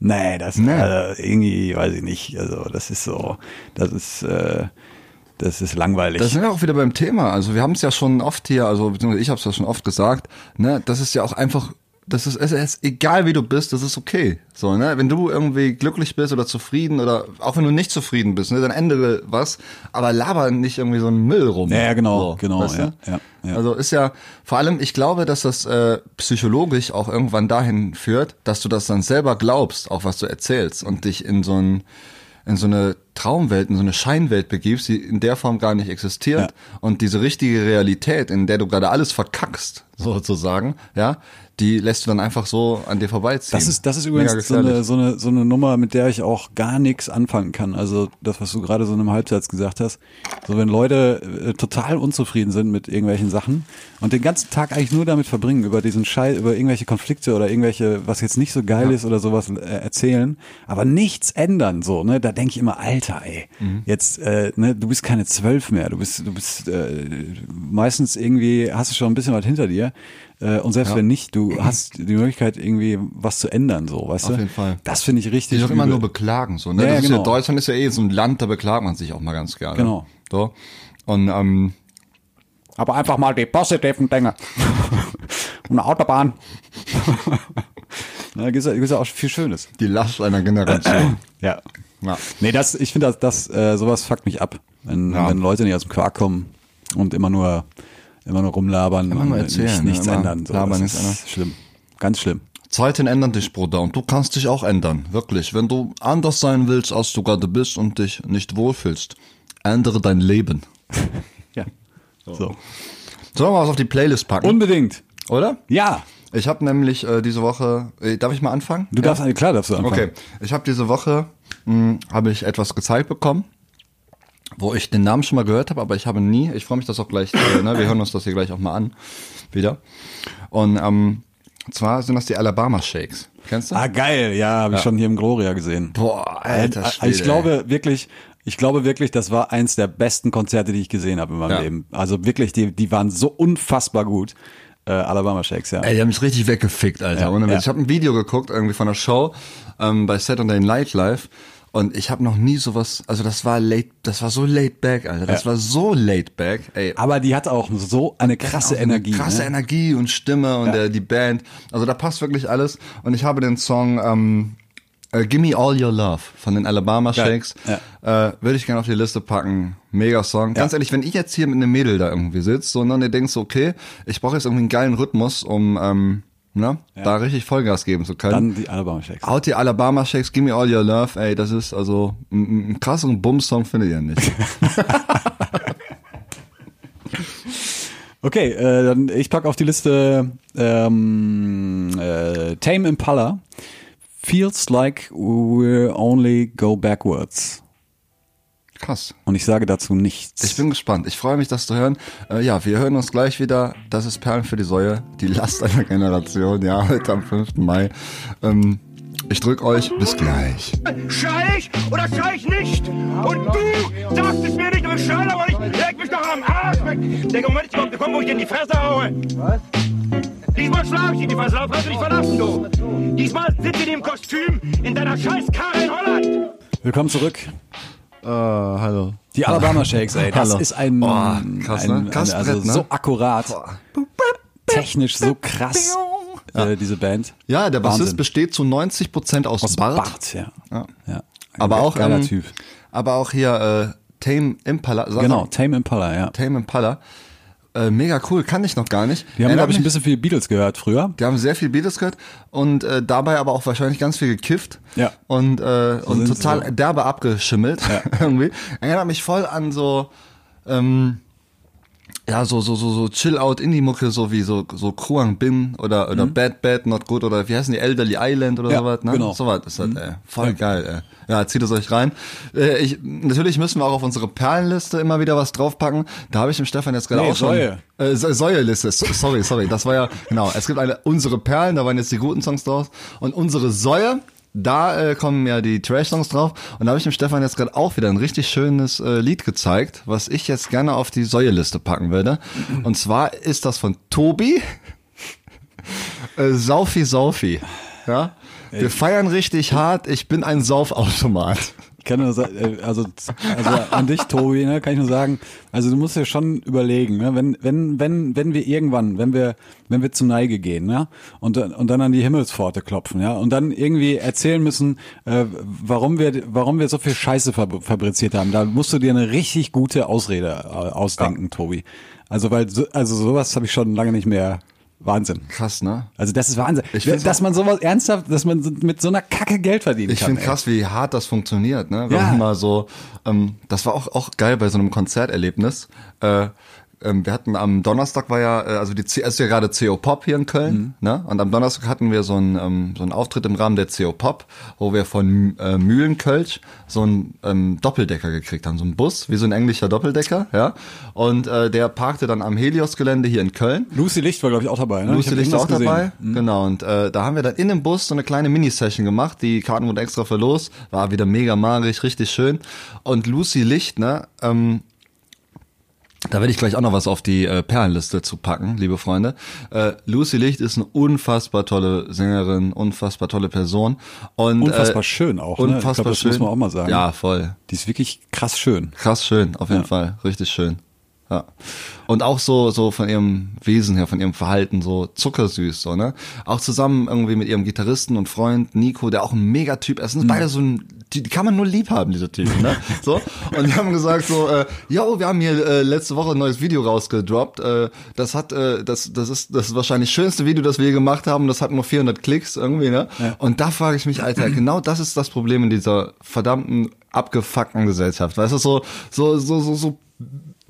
nee, das, Nee. Also irgendwie, weiß ich nicht, also das ist so, das ist, äh, das ist langweilig. Da sind wir auch wieder beim Thema. Also wir haben es ja schon oft hier, also beziehungsweise ich habe es ja schon oft gesagt, ne, das ist ja auch einfach, das ist, es ist egal wie du bist, das ist okay. So, ne, wenn du irgendwie glücklich bist oder zufrieden oder auch wenn du nicht zufrieden bist, ne, dann ändere was, aber laber nicht irgendwie so einen Müll rum. Ja, genau, so, genau, weißt du? ja, ja, ja. Also ist ja vor allem, ich glaube, dass das äh, psychologisch auch irgendwann dahin führt, dass du das dann selber glaubst, auch was du erzählst und dich in so ein in so eine Traumwelt, in so eine Scheinwelt begibst, die in der Form gar nicht existiert Ja. und diese richtige Realität, in der du gerade alles verkackst, sozusagen, ja, die lässt du dann einfach so an dir vorbeiziehen. Das ist, das ist übrigens so eine, so, eine, so eine Nummer, mit der ich auch gar nichts anfangen kann. Also das, was du gerade so in einem Halbsatz gesagt hast. So wenn Leute äh, total unzufrieden sind mit irgendwelchen Sachen und den ganzen Tag eigentlich nur damit verbringen, über diesen Scheiß, über irgendwelche Konflikte oder irgendwelche, was jetzt nicht so geil ist oder sowas äh, erzählen, aber nichts ändern, so, ne, da denke ich immer, Alter, ey, Mhm. jetzt, äh, ne, du bist keine zwölf mehr, du bist, du bist äh, meistens irgendwie, hast du schon ein bisschen was hinter dir. Äh, und selbst Ja. wenn nicht, du hast die Möglichkeit, irgendwie was zu ändern, so, weißt Auf du? jeden Fall. Das finde ich richtig. sich auch immer nur beklagen, so, ne? Ja, ja, ist genau. ja, Deutschland ist ja eh so ein Land, da beklagt man sich auch mal ganz gerne. Genau. So. Und, ähm, Aber einfach mal die positiven Dinge. Und eine Autobahn. Da ja, gibt's ja auch viel Schönes. die Last einer Generation. Ja. ja. Nee, das, ich finde, das, das, äh, sowas fuckt mich ab. Wenn, Ja. wenn Leute nicht aus dem Quark kommen und immer nur, immer nur rumlabern Immer nur und erzählen, nicht, ne? nichts ändern. So, labern, ist ändern. schlimm. Ganz schlimm. Zeiten ändern dich, Bruder, und du kannst dich auch ändern. Wirklich. Wenn du anders sein willst, als du gerade bist und dich nicht wohlfühlst, ändere dein Leben. Ja. So. Sollen wir was auf die Playlist packen? Unbedingt. oder? Ja. Ich habe nämlich äh, diese Woche, äh, darf ich mal anfangen? Du darfst, klar darfst du anfangen. Okay, ich habe diese Woche mh, habe ich etwas gezeigt bekommen, wo ich den Namen schon mal gehört habe, aber ich habe nie. Ich freue mich das auch gleich. Äh, ne, wir hören uns das hier gleich auch mal an, wieder. Und ähm, zwar sind das die Alabama Shakes. Kennst du? Ah, geil. Ja, habe ich schon hier im Gloria gesehen. Boah, alter Äh, Schwede, ich glaube wirklich, ich glaube wirklich, das war eins der besten Konzerte, die ich gesehen habe in meinem Ja. Leben. Also wirklich, die, die waren so unfassbar gut. Äh, Alabama Shakes, ja. Ey, die haben mich richtig weggefickt, Alter. Ja, ja. Ich habe ein Video geguckt, irgendwie von einer Show ähm, bei Saturday Night Live. Und ich habe noch nie sowas, also das war late, das war so laid back, Alter. Das Ja. war so laid back. Ey, Aber die hat auch so eine krasse eine Energie. Krasse ne? Energie und Stimme und Ja. der, die Band. Also da passt wirklich alles. Und ich habe den Song ähm, äh, Gimme All Your Love von den Alabama. Shakes. Ja. Äh, Würde ich gerne auf die Liste packen. Mega Song. Ganz ehrlich, wenn ich jetzt hier mit einem Mädel da irgendwie sitze und dann ihr denkt so, okay, ich brauche jetzt irgendwie einen geilen Rhythmus, um ähm, ne, da richtig Vollgas geben zu können. Dann die Alabama Shakes. Haut die Alabama Shakes, Gimme All Your Love, ey, das ist also ein, krasseren Bums-Song findet ihr nicht. Okay, äh, dann ich pack auf die Liste ähm, äh, Tame Impala. Feels like we only go backwards. Krass. Und ich sage dazu nichts. Ich bin gespannt. Ich freue mich, das zu hören. Äh, ja, wir hören uns gleich wieder. Das ist Perlen für die Säue, die Last einer Generation. Ja, heute am 5. Mai. Ähm, ich drück euch. Bis gleich. Schrei ich oder schrei ich nicht? Und du sagst es mir nicht, aber schrei aber nicht. Leg mich doch am Arsch weg. Der Moment ist überhaupt gekommen, wo ich dir in die Fresse haue. Was? Diesmal schlag ich dir in die Fresse, darauf kannst du dich verlassen, du. Diesmal sitzt in dem Kostüm in deiner scheiß Karre in Holland. Willkommen zurück. Äh, hallo. Die Alabama Shakes, ey, das Hallo. ist ein, Oh, krass, ne? ein, Krass ein also Brett, ne? so akkurat, technisch so krass, äh, diese Band. Ja, der Bassist Wahnsinn. besteht zu 90 Prozent aus, Aus Bart. Bart, ja. Ja. ja. Aber auch, ähm, Typ. aber auch hier äh, Tame Impala. Sag Genau, Tame Impala, ja. Tame Impala. Äh, mega cool, kann ich noch gar nicht. Die haben, glaube ich, ein bisschen viel Beatles gehört früher. Die haben sehr viel Beatles gehört und äh, dabei aber auch wahrscheinlich ganz viel gekifft Ja. und äh, und total so. derbe abgeschimmelt irgendwie. Erinnert mich voll an so ähm, ja so so so so Chill Out Indie Mucke so wie so so Kruang Bin oder oder Bad Bad Not Good oder wie heißen die Elderly Island oder Mhm. Ja, sowas ne genau. sowas ist das ey. voll geil ey. Ja, zieht es euch rein. Äh, ich, natürlich müssen wir auch auf unsere Perlenliste immer wieder was draufpacken. Da habe ich dem Stefan jetzt gerade Nee, auch schon. Säue. Äh, Sä- Säuerliste, So- sorry, sorry, das war ja, genau, es gibt eine, unsere Perlen, da waren jetzt die guten Songs draus und unsere Säue, da äh, kommen ja die Trash-Songs drauf. Und da habe ich dem Stefan jetzt gerade auch wieder ein richtig schönes äh, Lied gezeigt, was ich jetzt gerne auf die Säuerliste packen würde. Und zwar ist das von Tobi, äh, Saufi Saufi, ja, wir feiern richtig hart, ich bin ein Saufautomat. Ich kann nur sagen, äh, also, also an dich, Tobi, ne, kann ich nur sagen, also du musst dir schon überlegen, ne, wenn, wenn, wenn, wenn wir irgendwann, wenn wir, wenn wir zur Neige gehen, ja, und, dann- und dann an die Himmelspforte klopfen, ja, und dann irgendwie erzählen müssen, äh, warum wir, warum wir so viel Scheiße fab fabriziert haben, da musst du dir eine richtig gute Ausrede äh, ausdenken, Tobi. Also, weil, so, also sowas habe ich schon lange nicht mehr, Wahnsinn. Krass, ne? Also das ist Wahnsinn. Ich dass man sowas ernsthaft, dass man mit so einer Kacke Geld verdienen Ich kann. finde ey. krass, wie hart das funktioniert, ne? Wenn Ja. man mal so, ähm, das war auch, auch geil bei so einem Konzerterlebnis. Äh, ähm, wir hatten am Donnerstag war ja, äh, also die C es ist ja gerade CO Pop hier in Köln, Mhm. ne? Und am Donnerstag hatten wir so einen, ähm, so einen Auftritt im Rahmen der CO Pop, wo wir von äh, Mühlenkölsch so einen ähm, Doppeldecker gekriegt haben, so einen Bus, wie so ein englischer Doppeldecker, ja. Und äh, der parkte dann am Helios-Gelände hier in Köln. Lucy Licht war, glaube ich, auch dabei. Ne? Lucy Licht auch irgendwas dabei. gesehen. Mhm. Genau, und äh, da haben wir dann in dem Bus so eine kleine Mini-Session gemacht. Die Karten wurden extra verlost. War wieder mega magisch, richtig schön. Und Lucy Licht, ne, ähm, da werde ich gleich auch noch was auf die äh, Perlenliste zu packen, liebe Freunde. Äh, Lucy Licht ist eine unfassbar tolle Sängerin, unfassbar tolle Person. Und, Unfassbar äh, schön auch, ne? Ich Unfassbar glaub, das schön. muss man auch mal sagen. Ja, voll. Die ist wirklich krass schön. Krass schön, auf jeden Ja. Fall. Richtig schön. Ja. Und auch so, so von ihrem Wesen her, von ihrem Verhalten, so zuckersüß, so, ne? Auch zusammen irgendwie mit ihrem Gitarristen und Freund Nico, der auch ein Megatyp ist. sind Mhm. beide so ein, die, die kann man nur lieb haben, diese Typen, ne? So. Und die haben gesagt so, äh, yo, wir haben hier äh, letzte Woche ein neues Video rausgedroppt. Äh, das hat, äh, das, das ist das ist wahrscheinlich schönste Video, das wir gemacht haben. Das hat nur 400 Klicks irgendwie, ne? Ja. Und da frage ich mich, Alter, genau das ist das Problem in dieser verdammten abgefuckten Gesellschaft. Weißt du, so, so, so, so, so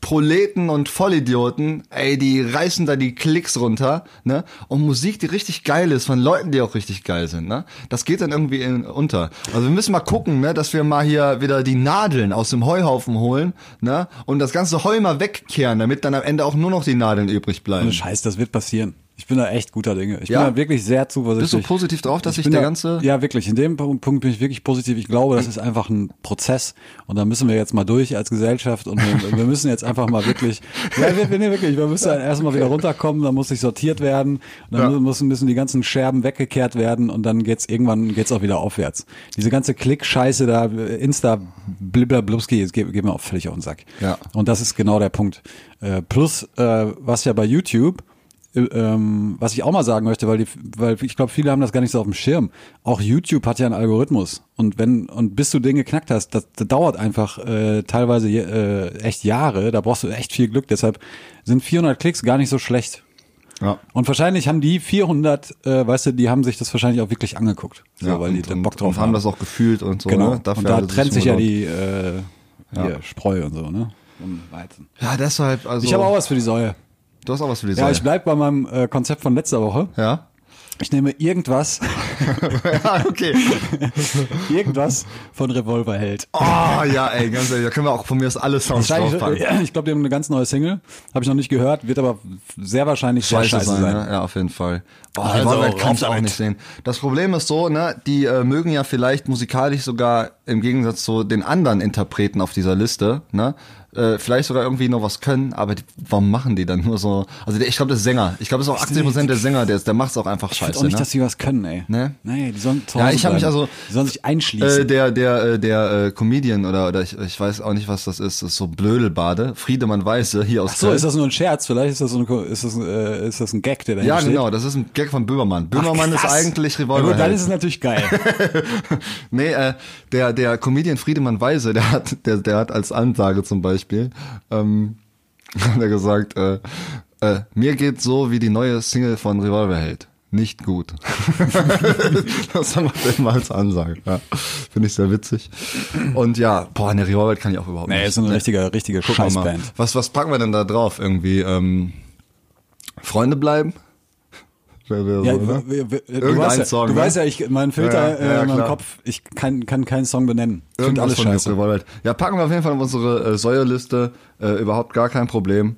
Proleten und Vollidioten, ey, die reißen da die Klicks runter, ne? Und Musik, die richtig geil ist, von Leuten, die auch richtig geil sind, ne? Das geht dann irgendwie in, unter. Also wir müssen mal gucken, ne, dass wir mal hier wieder die Nadeln aus dem Heuhaufen holen, ne? Und das ganze Heu mal wegkehren, damit dann am Ende auch nur noch die Nadeln übrig bleiben. Scheiß, das wird passieren. Ich bin da echt guter Dinge. Ich Ja? bin da wirklich sehr zuversichtlich. Bist du positiv drauf, dass sich bin der da- ganze. Ja, wirklich. In dem Punkt bin ich wirklich positiv. Ich glaube, das ist einfach ein Prozess und da müssen wir jetzt mal durch als Gesellschaft und wir, wir müssen jetzt einfach mal wirklich, ja, wir, wir, wirklich, wir müssen erstmal wieder runterkommen, dann muss sich sortiert werden, dann Ja. müssen, müssen die ganzen Scherben weggekehrt werden und dann geht's irgendwann geht's auch wieder aufwärts. Diese ganze Klick-Scheiße da, Insta, bliblablubski, es geht, geht mir auch völlig auf den Sack. Ja. Und das ist genau der Punkt. Äh, plus, äh, was ja bei YouTube ähm, was ich auch mal sagen möchte, weil die, weil ich glaube, viele haben das gar nicht so auf dem Schirm. Auch YouTube hat ja einen Algorithmus und wenn und bis du den geknackt hast, das, das dauert einfach äh, teilweise äh, echt Jahre. Da brauchst du echt viel Glück. Deshalb sind 400 Klicks gar nicht so schlecht. Ja. Und wahrscheinlich haben die 400, äh, weißt du, die haben sich das wahrscheinlich auch wirklich angeguckt, so, Ja, weil die und, da und, Bock drauf und haben das auch gefühlt und so. Genau. Ne? Dafür und da trennt sich ja die äh, hier, Spreu und so, ne? Und Weizen. Ja, deshalb, also. Ich habe auch was für die Säue. Du hast auch was für die Ja, Säue. ich bleib bei meinem äh, Konzept von letzter Woche. Ja? Ich nehme irgendwas, ja, okay. irgendwas von Revolverheld. Oh, ja, ey, ganz ehrlich, da können wir auch von mir aus alle Sounds draufpacken. äh, ich glaube, die haben eine ganz neue Single. Habe ich noch nicht gehört, wird aber sehr wahrscheinlich Scheiße, scheiße sein, sein. Ne? Ja, auf jeden Fall. Oh, Also, Revolver kannst du auch nicht sehen. Das Problem ist so, ne, die äh, mögen ja vielleicht musikalisch sogar im Gegensatz zu den anderen Interpreten auf dieser Liste, ne, äh, vielleicht sogar irgendwie noch was können, aber die, warum machen die dann nur so? Also der, ich glaube, das ist Sänger. Ich glaube, das ist auch 80% der Sänger, der ist, der macht's auch einfach Ich scheiße. auch nicht, ne? dass die was können, ey. Ne? Nee, die sollen zu Ja, Hause ich habe mich also Die sollen sich einschließen. Äh, der der äh, der äh, Comedian oder oder ich, ich weiß auch nicht was das ist, das ist so Blödelbade, Friedemann Weiße hier aus Ach so, Köln. ist das nur ein Scherz? Vielleicht ist das, so eine, ist das, äh, ist das ein Gag, der da ja, steht? genau, das ist ein Gag von Böhmermann. Böhmermann ist Krass. eigentlich Ja, Revolver. gut, dann ist es natürlich geil. Nee, äh, der, der Comedian Friedemann Weise, der hat, der, der hat als Ansage zum Beispiel, ähm, hat er gesagt, äh, äh, mir geht so wie die neue Single von Revolverheld. Nicht gut. das macht er immer als Ansage. Ja. Finde ich sehr witzig. Und ja, boah, eine Revolverheld kann ich auch überhaupt nee, nicht. ist so eine Nee. richtige, richtige wir. Scheißband. Was, was packen wir denn da drauf? Irgendwie, ähm, Freunde bleiben? Wäre wär Ja, so, ne? Irgendein weißt ja, Song, du ne? weißt ja, ich, mein Filter Ja, ja, ja, äh, in klar. Kopf, ich kann, kann keinen Song benennen. Ich Irgendwas alles von scheiße. Revolverheld. Ja, packen wir auf jeden Fall auf unsere äh, Säuerliste. Äh, überhaupt gar kein Problem.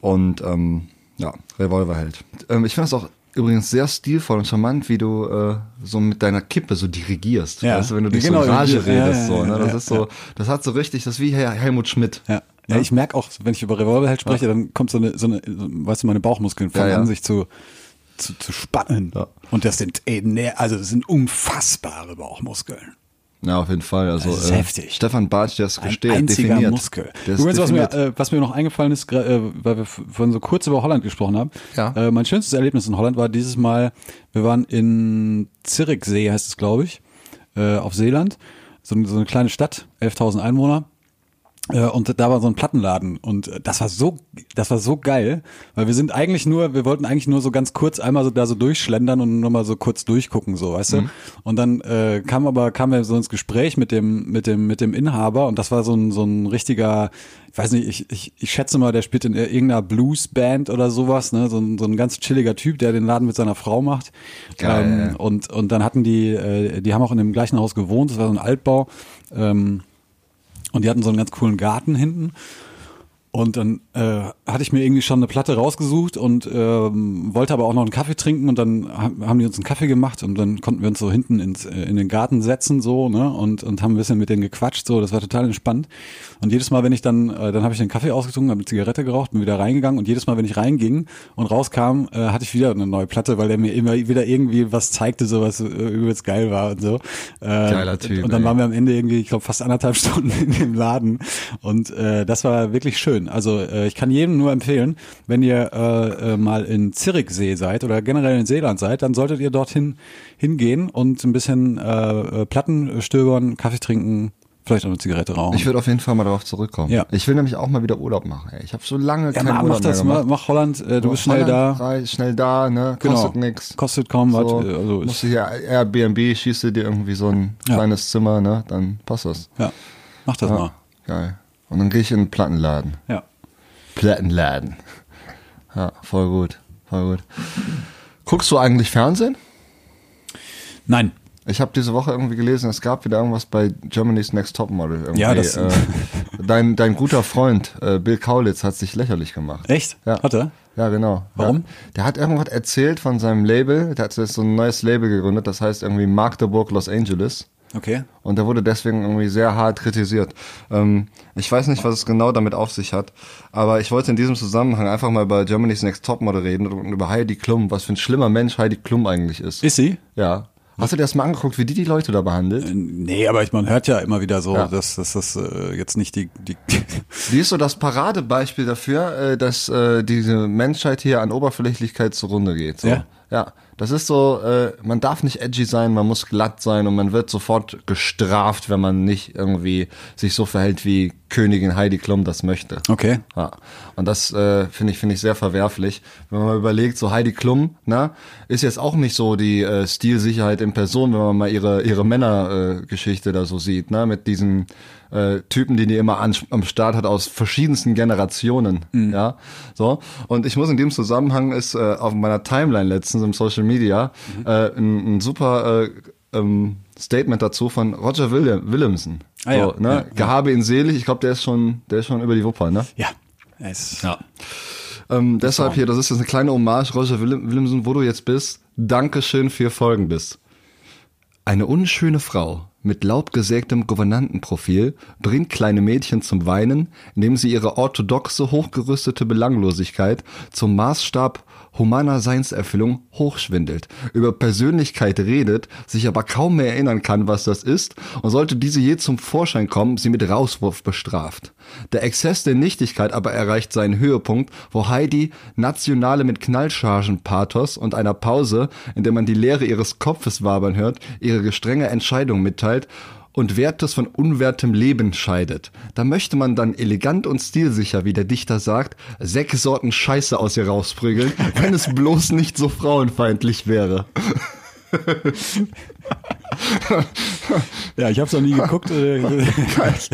Und ähm, ja, Revolverheld. Ähm, ich finde das auch übrigens sehr stilvoll und charmant, wie du äh, so mit deiner Kippe so dirigierst. Ja. Weißt du, wenn du dich Genau, so in Rage ja, ja, redest. ja, so, ne? ja, Das ja, ist so, das hat so richtig, das ist wie Hel Helmut Schmidt. Ja. Ja, ich merke auch, wenn ich über Revolverheld spreche, dann kommt so eine, so eine, so, weißt du, meine Bauchmuskeln fangen Ja, ja. an, sich zu, zu, zu spannen. Ja. Und das sind eben, also das sind unfassbare Bauchmuskeln. Ja, auf jeden Fall. Also Das ist äh, heftig. Stefan Bartsch, der ist Ein gesteht, einziger definiert. Muskel. Der Übrigens, was mir, äh, was mir noch eingefallen ist, äh, weil wir vorhin so kurz über Holland gesprochen haben. Ja. Äh, mein schönstes Erlebnis in Holland war dieses Mal, wir waren in Zürichsee, heißt es, glaube ich, äh, auf Seeland. So, so eine kleine Stadt, 11.000 Einwohner. Äh, Und da war so ein Plattenladen und äh, das war so, das war so geil, weil wir sind eigentlich nur, wir wollten eigentlich nur so ganz kurz einmal so da so durchschlendern und nur mal so kurz durchgucken, so, weißt du? Und dann äh, kam aber, kam wir so ins Gespräch mit dem, mit dem, mit dem Inhaber und das war so ein, so ein richtiger, ich weiß nicht, ich, ich, ich schätze mal, der spielt in irgendeiner Bluesband oder sowas, ne? So ein, so ein ganz chilliger Typ, der den Laden mit seiner Frau macht. Geil, ähm, und, und dann hatten die, äh, die haben auch in dem gleichen Haus gewohnt, das war so ein Altbau. Ähm, und die hatten so einen ganz coolen Garten hinten. Und dann äh, hatte ich mir irgendwie schon eine Platte rausgesucht und ähm, wollte aber auch noch einen Kaffee trinken und dann ha- haben die uns einen Kaffee gemacht und dann konnten wir uns so hinten ins, äh, in den Garten setzen so ne und und haben ein bisschen mit denen gequatscht so das war total entspannt. Und jedes Mal wenn ich dann äh, dann habe ich den Kaffee ausgetrunken habe eine Zigarette geraucht bin wieder reingegangen und jedes Mal wenn ich reinging und rauskam äh, hatte ich wieder eine neue Platte weil der mir immer wieder irgendwie was zeigte so was äh, übelst geil war und so. Äh, Geiler Typ, und dann ey. waren wir am Ende irgendwie ich glaube fast anderthalb Stunden in dem Laden. Und äh, das war wirklich schön also äh, ich kann jedem nur empfehlen wenn ihr äh, äh, mal in Zürichsee seid oder generell in Seeland seid dann solltet ihr dorthin hingehen und ein bisschen äh, äh, Platten stöbern Kaffee trinken vielleicht auch eine Zigarette rauchen Ich würde auf jeden Fall mal darauf zurückkommen. Ja. Ich will nämlich auch mal wieder Urlaub machen. Ey. Ich habe so lange ja, keinen mach, Urlaub mach das mehr mach, gemacht. mach Holland äh, du bist schnell Holland, da reich, schnell da, ne? Genau. Kostet nix. kostet kaum was So, äh, also musst du hier Airbnb, schießt du dir irgendwie so ein Ja. kleines Zimmer, ne? Dann passt das. ja mach das Ja, mal geil. Und dann gehe ich in einen Plattenladen. ja Plattenladen. Ja, voll gut. Voll gut. Guckst du eigentlich Fernsehen? nein Ich habe diese Woche irgendwie gelesen, es gab wieder irgendwas bei Germany's Next Topmodel. Irgendwie. Ja, das- äh, dein, dein guter Freund äh, Bill Kaulitz hat sich lächerlich gemacht. echt Ja. hat er Ja, genau. Warum? Ja. Der hat irgendwas erzählt von seinem Label. Der hat jetzt so ein neues Label gegründet, das heißt irgendwie Magdeburg Los Angeles. Okay. Und der wurde deswegen irgendwie sehr hart kritisiert. Ähm, ich weiß nicht, was es genau damit auf sich hat, aber ich wollte in diesem Zusammenhang einfach mal über Germany's Next Topmodel reden und über Heidi Klum, was für ein schlimmer Mensch Heidi Klum eigentlich ist. Ist sie? Ja. Hast du dir das mal angeguckt, wie die die Leute da behandelt? Nee, aber ich, man hört ja immer wieder so, Ja. dass, dass das äh, jetzt nicht die, die Die ist so das Paradebeispiel dafür, äh, dass äh, diese Menschheit hier an Oberflächlichkeit zugrunde geht. So. Ja. Ja. Das ist so, äh, man darf nicht edgy sein, man muss glatt sein und man wird sofort gestraft, wenn man nicht irgendwie sich so verhält, wie Königin Heidi Klum das möchte. Okay. Ja. Und das äh, finde ich finde ich sehr verwerflich, wenn man mal überlegt, so Heidi Klum, na, ist jetzt auch nicht so die äh, Stilsicherheit in Person, wenn man mal ihre ihre Männergeschichte äh, Geschichte da so sieht, ne, mit diesen äh, Typen, die die immer an, am Start hat aus verschiedensten Generationen, ja, so. Und ich muss in dem Zusammenhang ist äh, auf meiner Timeline letztens im Social Media äh, ein, ein super äh, ähm, Statement dazu von Roger William, Williamson. Ah ja, so, ne? ja, ja. Gehabe ihn selig, ich glaube, der ist schon, der ist schon über die Wupper, ne? ja. Es, Ja. Ähm, deshalb hier, das ist jetzt eine kleine Hommage, Roger Williamson, wo du jetzt bist. Dankeschön für Folgendes. Eine unschöne Frau mit laubgesägtem Gouvernantenprofil bringt kleine Mädchen zum Weinen, indem sie ihre orthodoxe, hochgerüstete Belanglosigkeit zum Maßstab humaner Seinserfüllung hochschwindelt, über Persönlichkeit redet, sich aber kaum mehr erinnern kann, was das ist, und sollte diese je zum Vorschein kommen, sie mit Rauswurf bestraft. Der Exzess der Nichtigkeit aber erreicht seinen Höhepunkt, wo Heidi nationale mit Knallchargen-Pathos und einer Pause, in der man die Leere ihres Kopfes wabern hört, ihre gestrenge Entscheidung mitteilt und Wertes von unwertem Leben scheidet. Da möchte man dann elegant und stilsicher, wie der Dichter sagt, sechs Sorten Scheiße aus ihr rausprügeln, wenn es bloß nicht so frauenfeindlich wäre. ja, ich habe es noch nie geguckt. äh,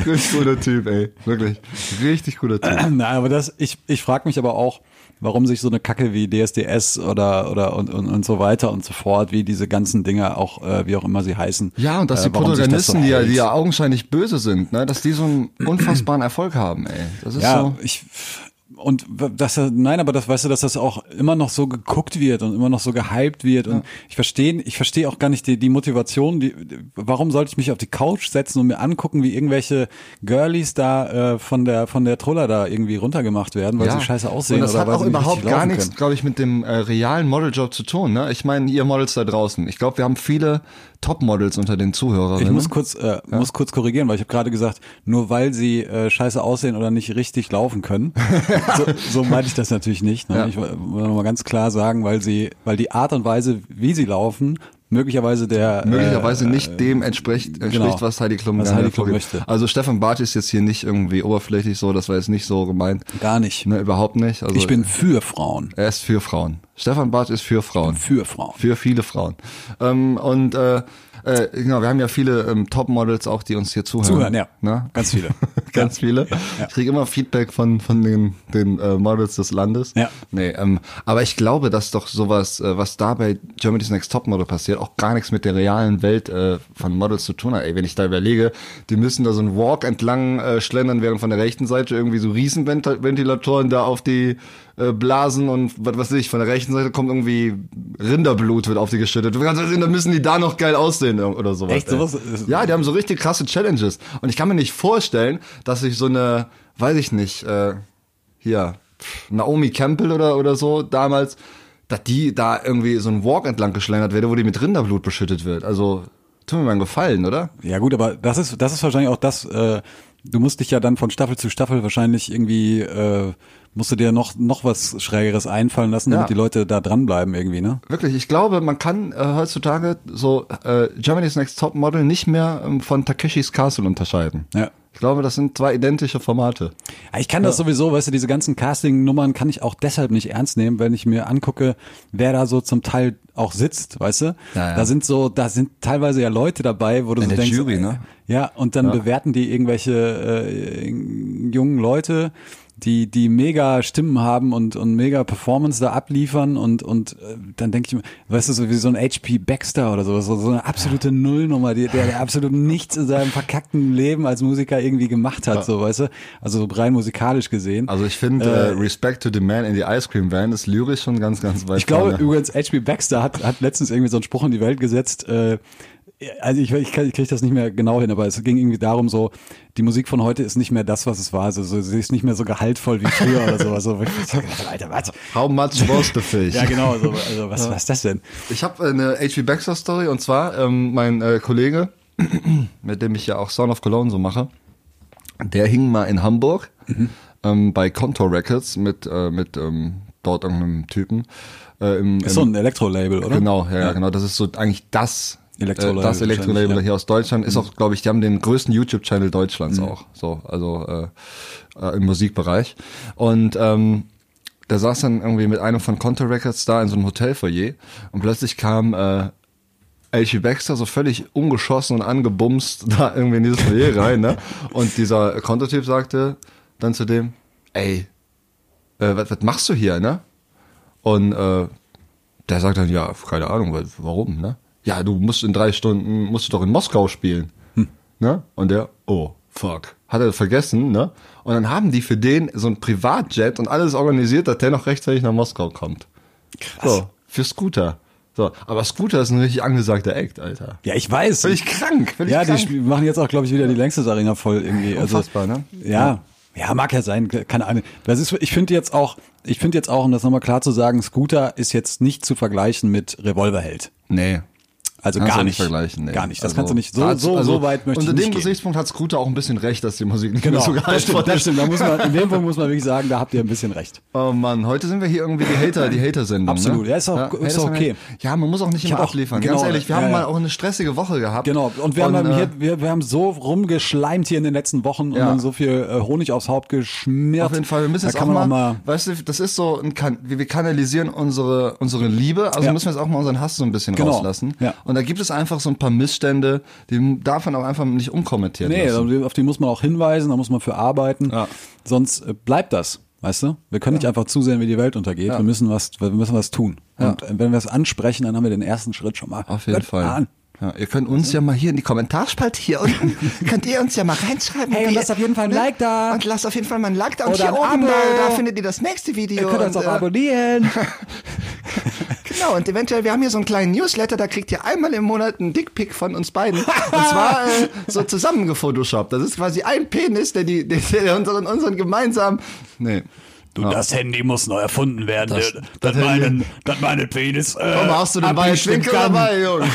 Richtig guter Typ, ey. Wirklich. Richtig guter Typ. Na, aber das, ich, ich frage mich aber auch, warum sich so eine Kacke wie DSDS oder oder und, und, und so weiter und so fort, wie diese ganzen Dinge auch, äh, wie auch immer sie heißen. Ja, und dass äh, die sich das so Protagonisten, die, ja, die ja augenscheinlich böse sind, ne, dass die so einen unfassbaren Erfolg haben, ey. Das ist Ja, so. ich und dass er, nein, aber das weißt du, dass das auch immer noch so geguckt wird und immer noch so gehypt wird und ich verstehe, ich verstehe auch gar nicht die, die Motivation, die, warum sollte ich mich auf die Couch setzen und mir angucken, wie irgendwelche Girlies da äh, von der von der Troller da irgendwie runtergemacht werden, weil sie scheiße aussehen Und das oder hat auch überhaupt gar nichts, glaube ich, mit dem äh, realen Modeljob zu tun. Ne? Ich meine, ihr Models da draußen. Ich glaube, wir haben viele Topmodels unter den Zuhörerinnen. Ich muss kurz, äh, muss kurz korrigieren, weil ich habe gerade gesagt, nur weil sie äh, scheiße aussehen oder nicht richtig laufen können. so, so meinte ich das natürlich nicht. Ne? Ja. Ich will will mal ganz klar sagen, weil sie, weil die Art und Weise, wie sie laufen, möglicherweise der möglicherweise äh, nicht dem entspricht, entspricht genau. was Heidi Klum Was Heidi Klum möchte. Also Stefan Barth ist jetzt hier nicht irgendwie oberflächlich so, das war jetzt nicht so gemeint. gar nicht. Ne, überhaupt nicht. Also ich bin für Frauen. er ist für Frauen. Stefan Barth ist für Frauen. Für Frauen. Für viele Frauen. Ähm, und äh, äh, genau, wir haben ja viele ähm, Topmodels auch, die uns hier zuhören. Zuhören, ja. Ne? Ganz viele. Ganz viele. Ich kriege immer Feedback von, von den, den äh, Models des Landes. Ja. Nee, ähm, aber ich glaube, dass doch sowas, äh, was da bei Germany's Next Topmodel passiert, auch gar nichts mit der realen Welt äh, von Models zu tun hat. Ey, wenn ich da überlege, die müssen da so einen Walk entlang äh, schlendern, während von der rechten Seite irgendwie so Riesenventilatoren da auf die äh, Blasen und was weiß ich, von der rechten Seite kommt irgendwie Rinderblut wird auf die geschüttet. Du kannst sehen, da müssen die da noch geil aussehen oder sowas. Echt, sowas Ja, die haben so richtig krasse Challenges. Und ich kann mir nicht vorstellen, dass sich so eine, weiß ich nicht, äh, hier, Naomi Campbell oder, oder so damals, dass die da irgendwie so einen Walk entlang geschlendert werde, wo die mit Rinderblut beschüttet wird. Also, tut mir mal einen Gefallen, oder? Ja gut, aber das ist, das ist wahrscheinlich auch das, äh, du musst dich ja dann von Staffel zu Staffel wahrscheinlich irgendwie, äh, musst du dir noch, noch was Schrägeres einfallen lassen, damit Ja. die Leute da dranbleiben irgendwie, ne? Wirklich, ich glaube, man kann äh, heutzutage so äh, Germany's Next Top Model nicht mehr ähm, von Takeshis Castle unterscheiden. Ja. Ich glaube, das sind zwei identische Formate. Ich kann das sowieso, weißt du, diese ganzen Casting-Nummern kann ich auch deshalb nicht ernst nehmen, wenn ich mir angucke, wer da so zum Teil auch sitzt, weißt du? Ja, ja. Da sind so, da sind teilweise ja Leute dabei, wo du In so der denkst, Jury, ne? Ja, und dann bewerten die irgendwelche äh, jungen Leute, die, die mega Stimmen haben und, und mega Performance da abliefern und, und äh, dann denke ich mir, weißt du, so wie so ein HP Baxter oder sowas, so, so eine absolute Nullnummer, die, der, der absolut nichts in seinem verkackten Leben als Musiker irgendwie gemacht hat, so, weißt du? Also so rein musikalisch gesehen. Also ich finde äh, Respect to the Man in the Ice Cream Van ist lyrisch schon ganz, ganz weit Ich glaube vorne. übrigens, HP Baxter hat, hat letztens irgendwie so einen Spruch in die Welt gesetzt, äh, also ich, ich, ich kriege das nicht mehr genau hin, aber es ging irgendwie darum so, die Musik von heute ist nicht mehr das, was es war. Also so, sie ist nicht mehr so gehaltvoll wie früher oder so. Also, Alter, was? How much was the fish? Ja, genau. Also, also was, was ist das denn? Ich habe eine H.P. Baxter Story und zwar ähm, mein äh, Kollege, mit dem ich ja auch Sound of Cologne so mache, der hing mal in Hamburg ähm, bei Contour Records mit äh, mit ähm, dort irgendeinem Typen. Äh, im, Ist so ein Elektro-Label, oder? Genau, ja, ja, genau. Das ist so eigentlich das Elektro-Label äh, das Elektro-Label. Mhm. hier aus Deutschland. Ist auch, glaube ich, die haben den größten YouTube-Channel Deutschlands auch. So, also äh, äh, im Musikbereich. Und ähm, der saß dann irgendwie mit einem von Contour Records da in so einem Hotelfoyer und plötzlich kam äh, H.P. Baxter so völlig ungeschossen und angebumst da irgendwie in dieses Foyer rein, ne? Und dieser Kontotyp sagte dann zu dem, ey, äh, was, machst du hier, ne? Und äh, der sagt dann, ja, keine Ahnung, wa- warum, ne? Ja, du musst in drei Stunden, musst du doch in Moskau spielen. Ne? Und der, oh, fuck. Hat er vergessen, ne? Und dann haben die für den so ein Privatjet und alles organisiert, dass der noch rechtzeitig nach Moskau kommt. Krass. So, für Scooter. So, aber Scooter ist ein richtig angesagter Act, Alter. Ja, ich weiß. Völlig krank, völlig ja, die krank. spiel- machen jetzt auch, glaube ich, wieder die längste Arena voll irgendwie. Also, Unfassbar, ne? Ja. Ja, mag ja sein, keine Ahnung. Das ist, ich finde jetzt auch, ich finde jetzt auch, um das nochmal klar zu sagen, Scooter ist jetzt nicht zu vergleichen mit Revolverheld. Nee. Also Kannst gar nicht. vergleichen. Nee. Gar nicht. Das Also, kannst du nicht. So, so, also so weit möchte ich Unter nicht dem gehen. Gesichtspunkt hat Scooter auch ein bisschen recht, dass die Musik nicht Genau, mehr so gehalten stimmt, das stimmt. Da muss man, in dem Punkt muss man wirklich sagen, da habt ihr ein bisschen recht. Oh Mann, heute sind wir hier irgendwie die Hater, die Hater-Sendung. Absolut. ne? Ja, ist auch- ist Haters auch okay. Ja, man muss auch nicht Ich immer abliefern. genau, Ganz ehrlich, wir ja, haben ja. mal auch eine stressige Woche gehabt. Genau. Und wir haben, äh, hier, wir, wir haben so rumgeschleimt hier in den letzten Wochen und Ja. dann so viel äh, Honig aufs Haupt geschmiert. Auf jeden Fall, wir müssen da jetzt auch mal, auch mal weißt du, das ist so, ein wir kanalisieren unsere unsere Liebe, also Ja. müssen wir jetzt auch mal unseren Hass so ein bisschen Genau. rauslassen. Ja. Und da gibt es einfach so ein paar Missstände, die darf man auch einfach nicht unkommentiert Nee, lassen. auf die muss man auch hinweisen, da muss man für arbeiten. Ja. Sonst äh, bleibt das, weißt du? Wir können nicht einfach zusehen, wie die Welt untergeht. Wir müssen was, wir müssen was tun. Und äh, wenn wir es ansprechen, dann haben wir den ersten Schritt schon mal. Auf jeden Fall. getan. Ja, ihr könnt uns ja mal hier in die Kommentarspalte hier unten, könnt ihr uns ja mal reinschreiben. Hey, und lasst auf jeden Fall ein Like da. Und lasst auf jeden Fall mal ein Like da. Und Oder hier oben, da, da findet ihr das nächste Video. Ihr könnt uns und, auch äh, abonnieren. Genau, und eventuell, wir haben hier so einen kleinen Newsletter, da kriegt ihr einmal im Monat einen Dickpick von uns beiden. Und zwar äh, so zusammengefotoshoppt. Das ist quasi ein Penis, der die, der, der unseren, unseren gemeinsamen. Nee. Du, das Handy muss neu erfunden werden, Das- das, das meinen, das meinen Penis. Äh, Warum hast du den Weitwinkel dabei, Junge?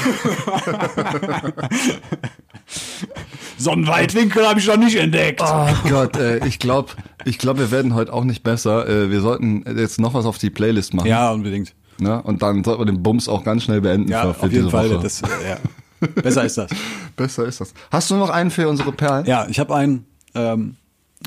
So einen Weitwinkel habe ich noch nicht entdeckt. Oh Gott, ey, ich glaube, ich glaub, wir werden heute auch nicht besser. Äh, wir sollten jetzt noch was auf die Playlist machen. Ja, unbedingt. Ne? Und dann sollten wir den Bums auch ganz schnell beenden Ja, für, für auf jeden Fall. Woche. Das, äh, ja. Besser ist das. Besser ist das. Hast du noch einen für unsere Perlen? Ja, ich habe einen, ähm,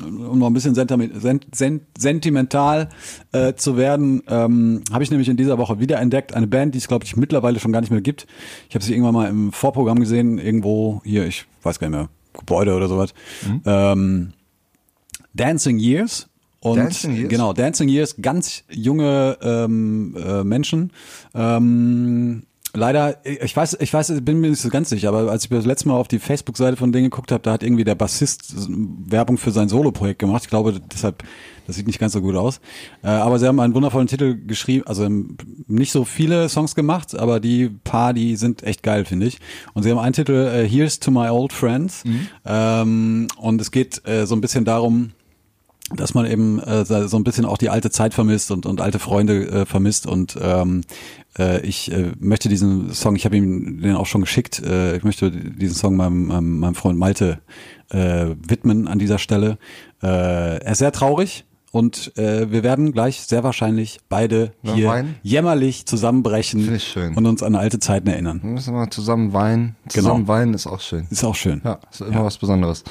um noch ein bisschen sentiment, sent, sent, sentimental äh, zu werden, ähm, habe ich nämlich in dieser Woche wieder entdeckt. Eine Band, die es, glaube ich, mittlerweile schon gar nicht mehr gibt. Ich habe sie irgendwann mal im Vorprogramm gesehen, irgendwo hier, ich weiß gar nicht mehr, Gebäude oder sowas. Mhm. Ähm, Dancing Years. Und Dancing Years? genau, Dancing Years, ganz junge ähm, äh, Menschen. Ähm, leider, ich weiß, ich weiß, ich bin mir nicht so ganz sicher, aber als ich das letzte Mal auf die Facebook-Seite von denen geguckt habe, da hat irgendwie der Bassist Werbung für sein Solo-Projekt gemacht. Ich glaube, deshalb, das sieht nicht ganz so gut aus. Äh, aber sie haben einen wundervollen Titel geschrieben, also nicht so viele Songs gemacht, aber die paar, die sind echt geil, finde ich. Und sie haben einen Titel, äh, Here's to My Old Friends. Ähm, und es geht äh, so ein bisschen darum, dass man eben äh, so ein bisschen auch die alte Zeit vermisst und, und alte Freunde äh, vermisst und ähm, äh, ich äh, möchte diesen Song, ich habe ihm den auch schon geschickt, äh, ich möchte diesen Song meinem, meinem, meinem Freund Malte äh, widmen an dieser Stelle. Äh, er ist sehr traurig und äh, wir werden gleich sehr wahrscheinlich beide Ja, hier weinen? jämmerlich zusammenbrechen schön. und uns an alte Zeiten erinnern. Wir müssen mal zusammen weinen. Zusammen Genau. weinen ist auch schön. Ist auch schön. Ja, ist immer was Besonderes.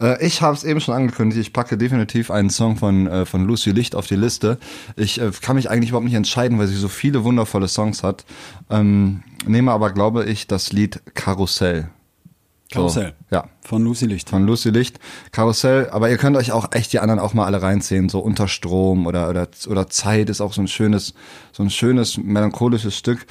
Äh, ich habe es eben schon angekündigt, ich packe definitiv einen Song von, äh, von Lucy Licht auf die Liste. Ich äh, kann mich eigentlich überhaupt nicht entscheiden, weil sie so viele wundervolle Songs hat. Ähm, nehme aber, glaube ich, das Lied Karussell. Karussell. Ja. Von Lucy Licht. Von Lucy Licht. Karussell. Aber ihr könnt euch auch echt die anderen auch mal alle reinziehen. So Unterstrom oder, oder, oder Zeit ist auch so ein schönes, so ein schönes melancholisches Stück.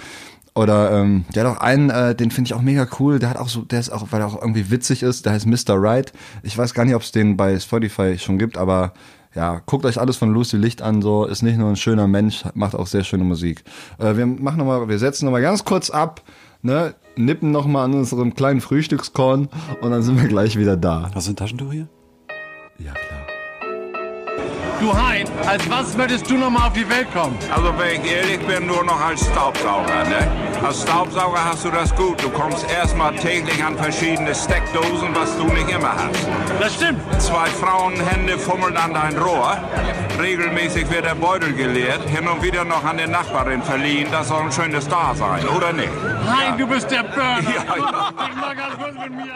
Oder ähm, der hat auch einen, äh, den finde ich auch mega cool. Der hat auch so, der ist auch, weil er auch irgendwie witzig ist. Der heißt Mr. Right. Ich weiß gar nicht, ob es den bei Spotify schon gibt, aber ja, guckt euch alles von Lucy Licht an. So ist nicht nur ein schöner Mensch, macht auch sehr schöne Musik. Äh, wir machen noch mal, wir setzen noch mal ganz kurz ab, ne, nippen noch mal an unserem kleinen Frühstückskorn und dann sind wir gleich wieder da. Hast du ein Taschentuch hier? Ja klar. Du Hein, als was würdest du noch mal auf die Welt kommen? Also wenn ich ehrlich bin, nur noch als Staubsauger. Ne? Als Staubsauger hast du das gut. Du kommst erstmal täglich an verschiedene Steckdosen, was du nicht immer hast. Das stimmt. Zwei Frauenhände fummeln an dein Rohr. Regelmäßig wird der Beutel geleert. Hin und wieder noch an den Nachbarin verliehen. Das soll ein schönes Da sein, oder nicht? Hein, du bist der Burner. Ja, ja. Mal ganz kurz mit mir.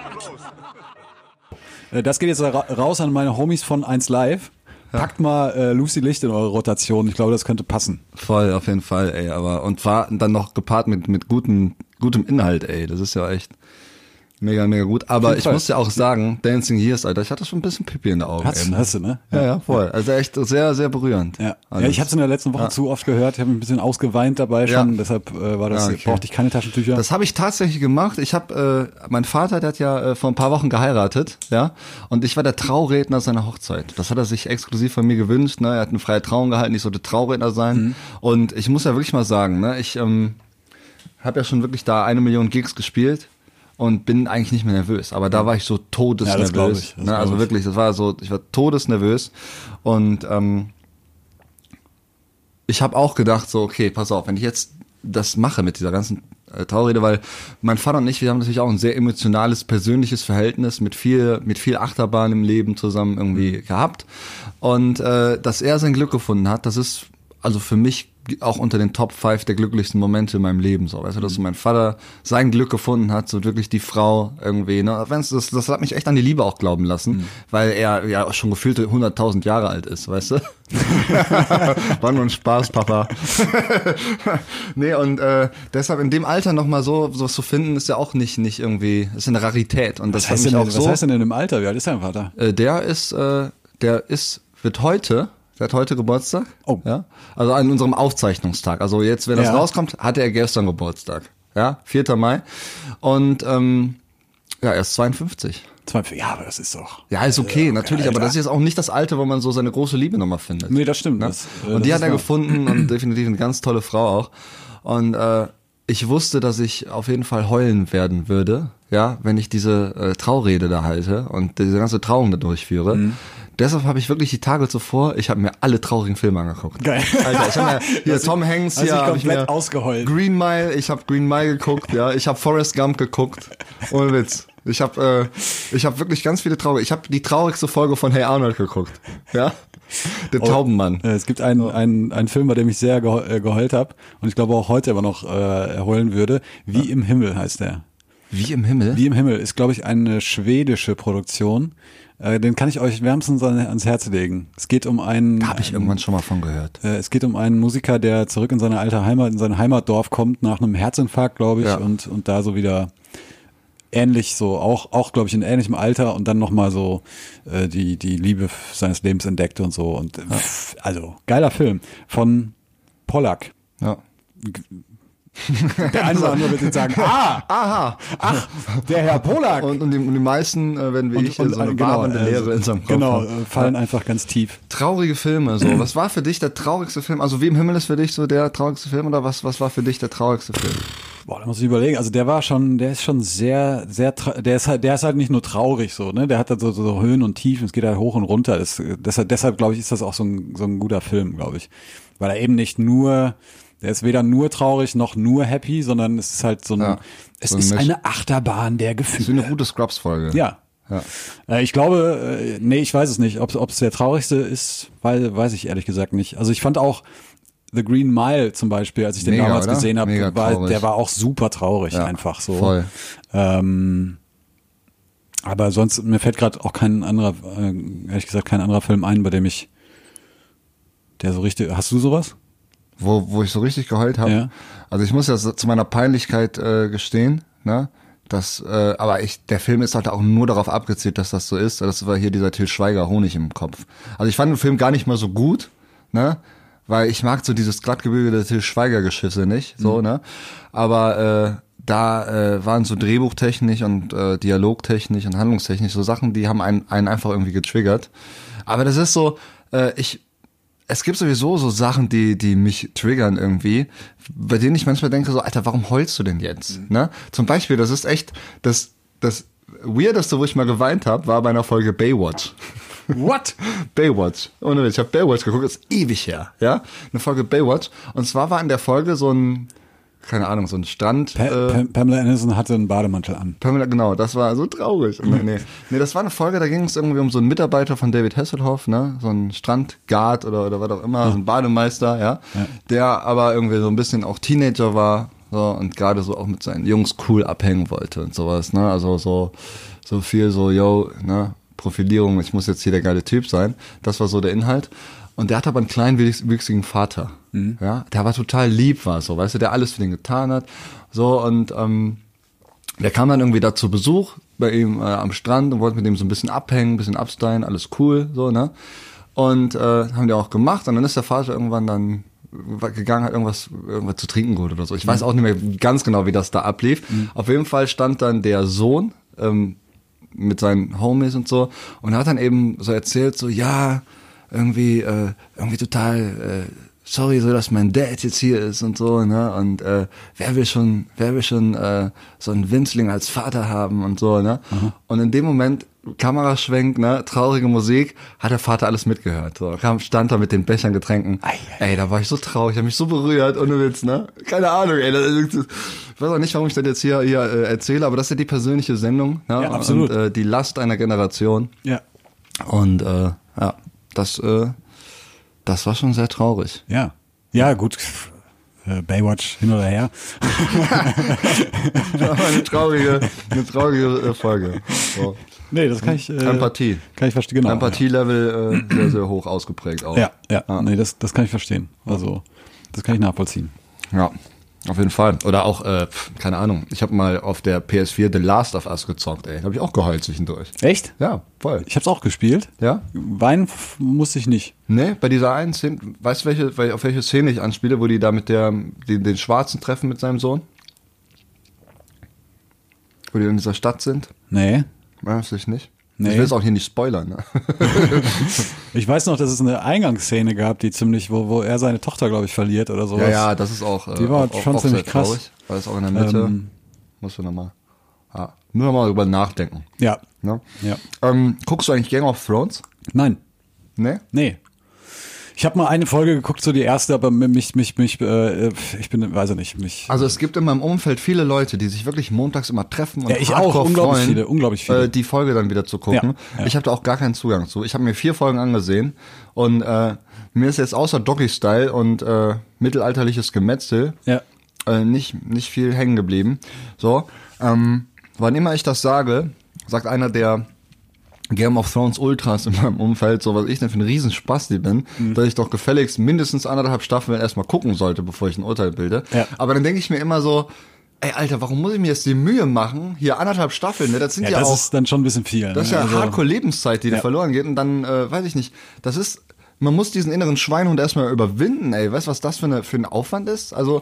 Äh, Das geht jetzt ra- raus an meine Homies von 1 Live. Packt mal äh, Lucy Licht in eure Rotation. Ich glaube, das könnte passen. Voll, auf jeden Fall, ey. Aber und war dann noch gepaart mit mit guten, gutem Inhalt, ey. Das ist ja echt mega, mega gut. Aber ich muss ja auch sagen, Dancing Years, Alter, ich hatte schon ein bisschen Pipi in den Augen. Hast, ey. hast du, ne? Ja, ja, voll. Also echt sehr, sehr berührend. Ja, Alles. ja ich habe es in der letzten Woche zu oft gehört. Ich habe ein bisschen ausgeweint dabei schon. Ja. Deshalb äh, war das, Ja, okay. brauchte ich keine Taschentücher. Das habe ich tatsächlich gemacht. Ich habe, äh, mein Vater, der hat ja äh, vor ein paar Wochen geheiratet, ja, und ich war der Trauredner seiner Hochzeit. Das hat er sich exklusiv von mir gewünscht. Ne? Er hat eine freie Trauung gehalten, ich sollte Trauredner sein. Mhm. Und ich muss ja wirklich mal sagen, ne, ich ähm, habe ja schon wirklich da eine Million Gigs gespielt und bin eigentlich nicht mehr nervös. Aber da war ich so Ja, todesnervös. ich, das ne? Also wirklich, das war so, ich war todesnervös und ähm, ich habe auch gedacht, so, okay, pass auf, wenn ich jetzt das mache mit dieser ganzen äh, Traurede, weil mein Vater und ich, wir haben natürlich auch ein sehr emotionales, persönliches Verhältnis mit viel, mit viel Achterbahn im Leben zusammen irgendwie Mhm. gehabt. Und äh, dass er sein Glück gefunden hat, das ist also für mich auch unter den Top 5 der glücklichsten Momente in meinem Leben. So, weißt du, dass mein Vater sein Glück gefunden hat, so wirklich die Frau irgendwie. Ne? Wenn's, das, das hat mich echt an die Liebe auch glauben lassen, weil er ja schon gefühlte 100.000 Jahre alt ist, weißt du? War nur ein Spaß, Papa. nee, und äh, deshalb in dem Alter noch mal so sowas zu finden, ist ja auch nicht nicht irgendwie, ist eine Rarität. Und das was, heißt hat denn, auch was so. heißt denn im Alter? Wie alt ist dein Vater? Äh, der ist, äh, der ist, wird heute, der hat heute Geburtstag. Oh. Ja. Also an unserem Aufzeichnungstag. Also jetzt, wenn das Ja. rauskommt, hatte er gestern Geburtstag. Ja, 4. Mai. Und ähm, ja, er ist 52. Zwei, ja, aber das ist doch. Ja, ist okay, natürlich, aber Alter. das ist jetzt auch nicht das Alter, wo man so seine große Liebe nochmal findet. Nee, das stimmt. Ne? Das, äh, und die hat er gefunden und definitiv eine ganz tolle Frau auch. Und äh, ich wusste, dass ich auf jeden Fall heulen werden würde, ja, wenn ich diese äh, Traurede da halte und diese ganze Trauung da durchführe. Mhm. Deshalb habe ich wirklich die Tage zuvor, ich habe mir alle traurigen Filme angeguckt. Geil. Alter, ich habe mir hier Tom Hanks hast hier ich komplett mir ausgeheult. Green Mile, ich habe Green Mile geguckt, ja, ich habe Forrest Gump geguckt. Ohne Witz. Ich habe äh, ich habe wirklich ganz viele traurige. Ich habe die traurigste Folge von Hey Arnold geguckt. Ja? Der Taubenmann. Äh, Es gibt einen, einen, einen Film, bei dem ich sehr gehe äh, geheult habe und ich glaube auch heute immer noch äh, heulen würde. Wie im Himmel heißt der. Wie im Himmel? Wie im Himmel ist, glaube ich, eine schwedische Produktion. Äh, den kann ich euch wärmstens an, ans Herz legen. Es geht um einen. Habe ich irgendwann schon mal von gehört. Äh, Es geht um einen Musiker, der zurück in seine alte Heimat, in sein Heimatdorf kommt nach einem Herzinfarkt, glaube ich, Ja. und, und da so wieder ähnlich so, auch, auch glaube ich in ähnlichem Alter und dann nochmal so äh, die, die Liebe seines Lebens entdeckt und so. Und pff, also, geiler Film von Pollack. Ja. Der eine oder andere wird jetzt sagen, ah, Aha. ach, der Herr Pollack. Und, und, die, und die meisten, äh, wenn wie ich, so eine genau, wabernde äh, Leere in seinem Kopf Genau, haben. äh, fallen einfach ganz tief. Traurige Filme, so. Was war für dich der traurigste Film? Also wie im Himmel ist für dich so der traurigste Film oder was, was war für dich der traurigste Film? Boah, da muss ich überlegen. Also der war schon, der ist schon sehr, sehr, der ist halt, der ist halt nicht nur traurig so, ne? Der hat halt so, so Höhen und Tiefen. Es geht halt hoch und runter. Das, deshalb, deshalb glaube ich, ist das auch so ein, so ein guter Film, glaube ich, weil er eben nicht nur, der ist weder nur traurig noch nur happy, sondern es ist halt so ein, Ja, es so ein ist Misch. eine Achterbahn der Das ist Gefühle. eine gute Scrubs-Folge. Ja. Ja. Äh, Ich glaube, äh, nee, ich weiß es nicht. Ob es der traurigste ist, weil, weiß ich ehrlich gesagt nicht. Also ich fand auch The Green Mile zum Beispiel, als ich den Mega, damals oder? gesehen habe, war, der war auch super traurig Ja, einfach so. voll. Ähm, aber sonst, mir fällt gerade auch kein anderer, äh, ehrlich gesagt, kein anderer Film ein, bei dem ich, der so richtig, hast du sowas? Wo, wo ich so richtig geheult habe. Ja. Also ich muss ja so zu meiner Peinlichkeit äh, gestehen, ne? Das, äh, aber ich, der Film ist halt auch nur darauf abgezielt, dass das so ist. Das war hier dieser Till Schweiger Honig im Kopf. Also ich fand den Film gar nicht mal so gut, ne? Weil ich mag so dieses glattgebügelte Till Schweiger Geschisse nicht, so, ne? Aber äh, da äh, waren so Drehbuchtechnisch und äh, Dialogtechnisch und Handlungstechnisch so Sachen, die haben einen, einen einfach irgendwie getriggert. Aber das ist so, äh, ich, es gibt sowieso so Sachen, die, die mich triggern irgendwie, bei denen ich manchmal denke so, Alter, warum heulst du denn jetzt? Ne? Zum Beispiel, das ist echt, das, das Weirdeste, wo ich mal geweint habe, war bei einer Folge Baywatch. What? Baywatch. Ohne Witz. Ich habe Baywatch geguckt, ist ewig her, ja? Eine Folge Baywatch. Und zwar war in der Folge so ein, keine Ahnung, so ein Strand. Pa äh, Pa Pamela Anderson hatte einen Bademantel an. Pamela, genau, das war so traurig. Nee, nee. nee das war eine Folge, da ging es irgendwie um so einen Mitarbeiter von David Hasselhoff, ne? So ein Strandguard oder, oder was auch immer, so ein Bademeister, ja? Ja. Der aber irgendwie so ein bisschen auch Teenager war, so, und gerade so auch mit seinen Jungs cool abhängen wollte und sowas, ne? Also so, so viel so, yo, ne? Profilierung, ich muss jetzt hier der geile Typ sein. Das war so der Inhalt. Und der hat aber einen kleinen, wüchs- wüchsigen Vater. Ja, der war total lieb, war so, weißt du, der alles für den getan hat. So, und ähm, der kam dann irgendwie da zu Besuch bei ihm äh, am Strand und wollte mit ihm so ein bisschen abhängen, ein bisschen abstylen, alles cool, so, ne? Und äh, haben die auch gemacht und dann ist der Vater irgendwann dann gegangen, hat irgendwas, irgendwas zu trinken geholt oder so. Ich weiß auch nicht mehr ganz genau, wie das da ablief. Auf jeden Fall stand dann der Sohn ähm, mit seinen Homies und so und hat dann eben so erzählt, so, ja, irgendwie, äh, irgendwie total, äh, sorry, so dass mein Dad jetzt hier ist und so, ne? Und äh, wer will schon, wer will schon äh, so einen Winzling als Vater haben und so, ne? Und in dem Moment, Kameraschwenk, ne, traurige Musik, hat der Vater alles mitgehört. So, kam, stand da mit den Bechern Getränken. Ey, da war ich so traurig, hab mich so berührt, ohne Witz, ne? Keine Ahnung, ey. Das, das, ich weiß auch nicht, warum ich das jetzt hier, hier äh, erzähle, aber das ist ja die persönliche Sendung, ne? Ja, absolut. Und äh, die Last einer Generation. Ja. Und äh, ja, das, äh, das war schon sehr traurig. Ja. Ja, gut. Äh, Baywatch hin oder her. Das war eine traurige, eine traurige äh, Folge. So. Nee, das kann ich. Äh, Empathie. Kann ich verstehen. Genau. Empathielevel äh, sehr, sehr hoch ausgeprägt auch. Ja, ja. ja. Nee, das, das kann ich verstehen. Also, das kann ich nachvollziehen. Ja, auf jeden Fall. Oder auch, äh, keine Ahnung, ich habe mal auf der PS4 The Last of Us gezockt, ey. Da habe ich auch geheult zwischendurch. Echt? Ja, voll. Ich hab's auch gespielt. Ja? Weinen musste ich nicht. Nee, bei dieser einen Szene, weißt du, welche, wel- auf welche Szene ich anspiele, wo die da mit der, den, den Schwarzen treffen mit seinem Sohn? Wo die in dieser Stadt sind? Nee. Weiß ich nicht. Nee. Ich will es auch hier nicht spoilern. Ne? Ich weiß noch, dass es eine Eingangsszene gab, die ziemlich, wo, wo er seine Tochter, glaube ich, verliert oder sowas. Ja, ja, das ist auch, äh, Die war auch, schon auch ziemlich krass. traurig, weil es auch in der Mitte, Ähm, musst du nochmal, ja, nur nochmal drüber nachdenken. Ja. Ne? Ja. Ähm, guckst du eigentlich Game of Thrones? Nein. Ne? Nee. Ich habe mal eine Folge geguckt, so die erste, aber mich, mich, mich, äh, ich bin, weiß ich nicht, mich. Also es gibt in meinem Umfeld viele Leute, die sich wirklich montags immer treffen und Ja, ich auch. Unglaublich freuen, viele, unglaublich viele. Äh, die Folge dann wieder zu gucken. Ja, ja. Ich habe da auch gar keinen Zugang zu. Ich habe mir vier Folgen angesehen und äh, mir ist jetzt außer Doggy-Style und äh, mittelalterliches Gemetzel Ja. äh, nicht, nicht viel hängen geblieben. So, ähm, wann immer ich das sage, sagt einer der Game of Thrones Ultras in meinem Umfeld, so was ich denn für ein Riesenspaß bin, Mhm. dass ich doch gefälligst mindestens anderthalb Staffeln erstmal gucken sollte, bevor ich ein Urteil bilde. Ja. Aber dann denke ich mir immer so, ey Alter, warum muss ich mir jetzt die Mühe machen, hier anderthalb Staffeln, ne? Das sind Ja, ja, das auch, ist dann schon ein bisschen viel. das ist ne? ja Also- Hardcore-Lebenszeit, die da Ja. verloren geht und dann, äh, weiß ich nicht, das ist, man muss diesen inneren Schweinhund erstmal überwinden, ey. Weißt du, was das für, eine, für ein Aufwand ist? Also,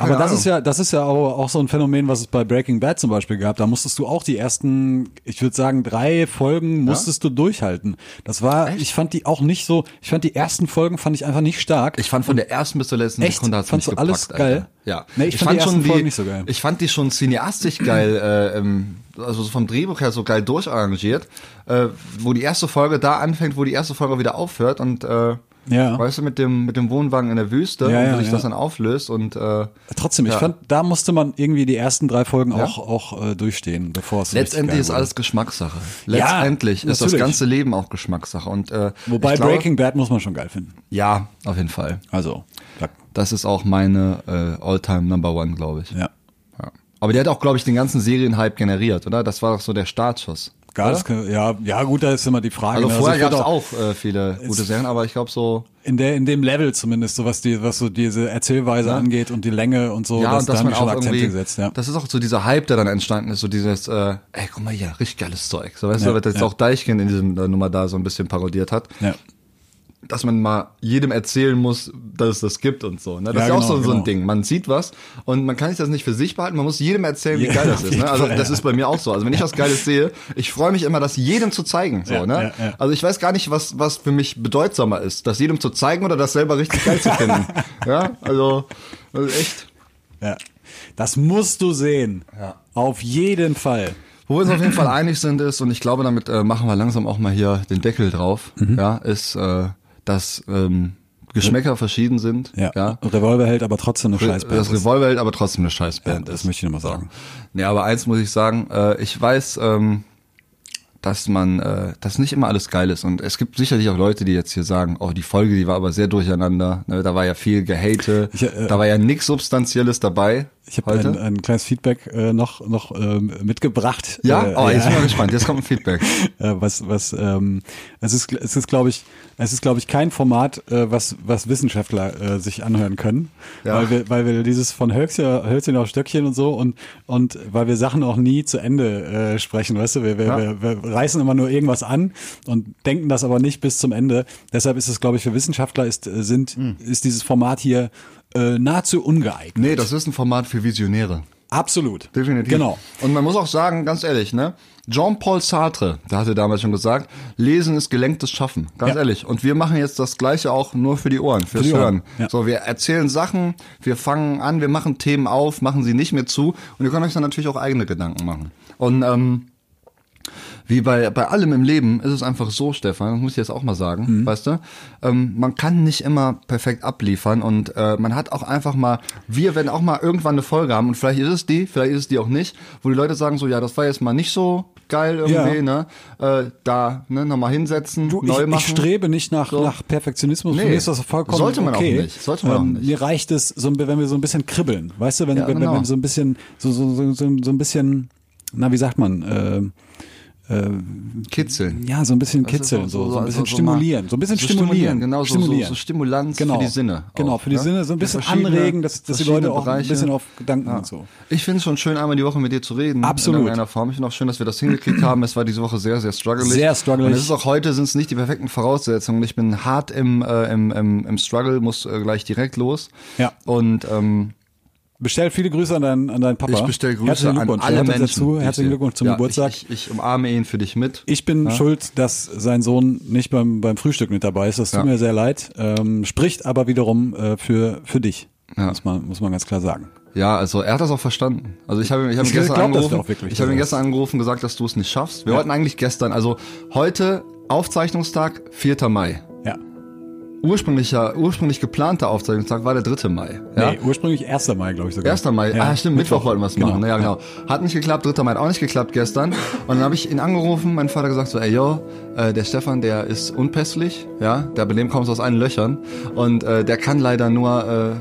Aber das ist ja, das ist ja auch, auch so ein Phänomen, was es bei Breaking Bad zum Beispiel gab. Da musstest du auch die ersten, ich würde sagen, drei Folgen musstest du durchhalten. Das war, ich fand die auch nicht so, ich fand die ersten Folgen fand ich einfach nicht stark. Ich fand von der ersten bis zur letzten Echt? Sekunde hat's mich du alles gepackt, geil? Alter. Ja. Nee, ich fand die ersten schon Folgen nicht so geil. Ich fand die schon cineastisch geil, äh, ähm, also so vom Drehbuch her so geil durcharrangiert, äh, wo die erste Folge da anfängt, wo die erste Folge wieder aufhört und äh, Ja. weißt du, mit dem mit dem Wohnwagen in der Wüste, Ja, und ja, wo sich ja. das dann auflöst und äh, Trotzdem, ich fand, da musste man irgendwie die ersten drei Folgen auch, auch äh, durchstehen, bevor es letztendlich ist alles Geschmackssache. Letztendlich ist das ganze Leben auch Geschmackssache und äh, Wobei glaube, Breaking Bad muss man schon geil finden. ja, auf jeden Fall. Also, da, Das ist auch meine äh, All-Time Number One, glaube ich. ja. Ja. Aber der hat auch, glaube ich, den ganzen Serienhype generiert, oder? Das war doch so der Startschuss. Das, kann- ja, ja, gut, da ist immer die Frage. Also ne? vorher es gab wird es auch äh, viele gute Serien, aber ich glaube so, in der in dem Level zumindest, so was die was so diese Erzählweise angeht und die Länge und so, ja, dass, und da dass man die schon auch Akzente gesetzt, ja. das ist auch so dieser Hype, der dann entstanden ist, so dieses, äh, ey, guck mal hier, richtig geiles Zeug. So, weißt Ja, du, was jetzt ja. auch Deichkind in diesem äh, Nummer da so ein bisschen parodiert hat. ja. Dass man mal jedem erzählen muss, dass es das gibt und so. Ne? Das Ja, ist ja auch genau, so, so ein genau. Ding. Man sieht was und man kann sich das nicht für sich behalten, man muss jedem erzählen, wie Ja, geil das ist. Ne? Also das ist bei mir auch so. Also wenn ich was Geiles sehe, ich freue mich immer, das jedem zu zeigen. So, ne? Also ich weiß gar nicht, was, was für mich bedeutsamer ist, das jedem zu zeigen oder das selber richtig geil zu finden. ja, also, also echt. ja. Das musst du sehen. Ja. Auf jeden Fall. Wo wir uns auf jeden Fall einig sind ist, und ich glaube, damit äh, machen wir langsam auch mal hier den Deckel drauf, Mhm. ja, ist, äh, dass ähm, Geschmäcker verschieden sind. Ja. ja. Revolver hält aber trotzdem eine Scheißband. Das Revolverheld aber trotzdem eine Scheißband Ja, das ist. möchte ich noch mal sagen. Nee, aber eins muss ich sagen, äh, ich weiß, ähm, dass man, äh, dass nicht immer alles geil ist. Und es gibt sicherlich auch Leute, die jetzt hier sagen, oh, die Folge, die war aber sehr durcheinander. Ne, da war ja viel Gehate, Ich, äh, da war ja nichts Substanzielles dabei. Ich habe ein, ein kleines Feedback äh, noch noch ähm, mitgebracht. ja, äh, oh, jetzt bin ich mal gespannt. Jetzt kommt ein Feedback. äh, was was ähm, es ist es ist glaube ich es ist glaube ich kein Format äh, was was Wissenschaftler äh, sich anhören können Ja. weil wir weil wir dieses von Hölzchen Hölzchen auf Stöckchen und so und und weil wir Sachen auch nie zu Ende äh, sprechen weißt du wir, wir, Ja. wir, wir reißen immer nur irgendwas an und denken das aber nicht bis zum Ende deshalb ist es glaube ich für Wissenschaftler ist äh, sind Hm. ist dieses Format hier äh, nahezu ungeeignet Nee, das ist ein Format für Visionäre. absolut Definitiv. genau Und man muss auch sagen, ganz ehrlich, ne? Jean-Paul Sartre, der hatte damals schon gesagt, Lesen ist gelenktes Schaffen. Ganz Ja. ehrlich. Und wir machen jetzt das Gleiche auch nur für die Ohren, fürs die Ohren, Hören. ja. So, wir erzählen Sachen, wir fangen an, wir machen Themen auf, machen sie nicht mehr zu. Und ihr könnt euch dann natürlich auch eigene Gedanken machen. Und ähm, wie bei, bei allem im Leben ist es einfach so, Stefan, das muss ich jetzt auch mal sagen, Mhm. weißt du, ähm, man kann nicht immer perfekt abliefern und äh, man hat auch einfach mal, wir werden auch mal irgendwann eine Folge haben und vielleicht ist es die, vielleicht ist es die auch nicht, wo die Leute sagen so, ja, das war jetzt mal nicht so geil irgendwie, Ja. ne, äh, da, ne, nochmal hinsetzen, Du, neu ich, machen. ich strebe nicht nach, So. nach Perfektionismus. Nee, mich ist das vollkommen sollte man auch okay. nicht. Sollte man auch nicht. Mir reicht es, so, wenn wir so ein bisschen kribbeln. Weißt du, wenn, Ja, wenn, genau. wenn wir so ein bisschen, so, so, so, so, so ein bisschen, na, wie sagt man, äh, Kitzeln. ja, so ein bisschen ist kitzeln, so, so, ein bisschen also stimulieren, so ein bisschen so stimulieren. genau, so, stimulieren. So, so Stimulanz genau. für die Sinne. Genau, auch, für die ne? Sinne, so ein bisschen anregen, dass, dass die Leute auch ein Bereiche. bisschen auf Gedanken Ja. und so. Ich finde es schon schön, einmal die Woche mit dir zu reden. Absolut. In irgendeiner Form. Ich finde auch schön, dass wir das hingekriegt haben. Es war diese Woche sehr, sehr struggelig. Sehr struggelig. Und es ist auch heute sind es nicht die perfekten Voraussetzungen. Ich bin hart im, äh, im, im, im Struggle, muss äh, gleich direkt los. Ja. Und ähm, Bestell viele Grüße an deinen, an deinen Papa. ich bestelle Grüße an alle Menschen. Dazu. Herzlichen. Glückwunsch zum ja, Geburtstag. Ich, ich, ich umarme ihn für dich mit. Ich bin schuld, dass sein Sohn nicht beim, beim Frühstück mit dabei ist. Das tut Ja. mir sehr leid. Ähm, spricht aber wiederum äh, für, für dich. Ja. Muss, man, muss man ganz klar sagen. Ja, also er hat das auch verstanden. Also ich habe ihn- ich habe ihn gestern glaub angerufen. wirklich, ich habe ihn er gestern angerufen, gesagt, dass du es nicht schaffst. Wir Ja. wollten eigentlich gestern, also heute Aufzeichnungstag 4. Mai. Ursprünglicher, ursprünglich geplanter Aufzeichnungstag war der 3. Mai. Ja? Nee, ursprünglich 1. Mai, glaube ich sogar. 1. Mai, Ja. ah stimmt, Mittwoch, wollten wir es Genau. machen. Ja, genau. Hat nicht geklappt, 3. Mai hat auch nicht geklappt gestern. Und dann habe ich ihn angerufen, mein Vater gesagt so, ey yo, äh, der Stefan, der ist unpässlich, ja, der bei dem kommst aus allen Löchern. Und äh, der kann leider nur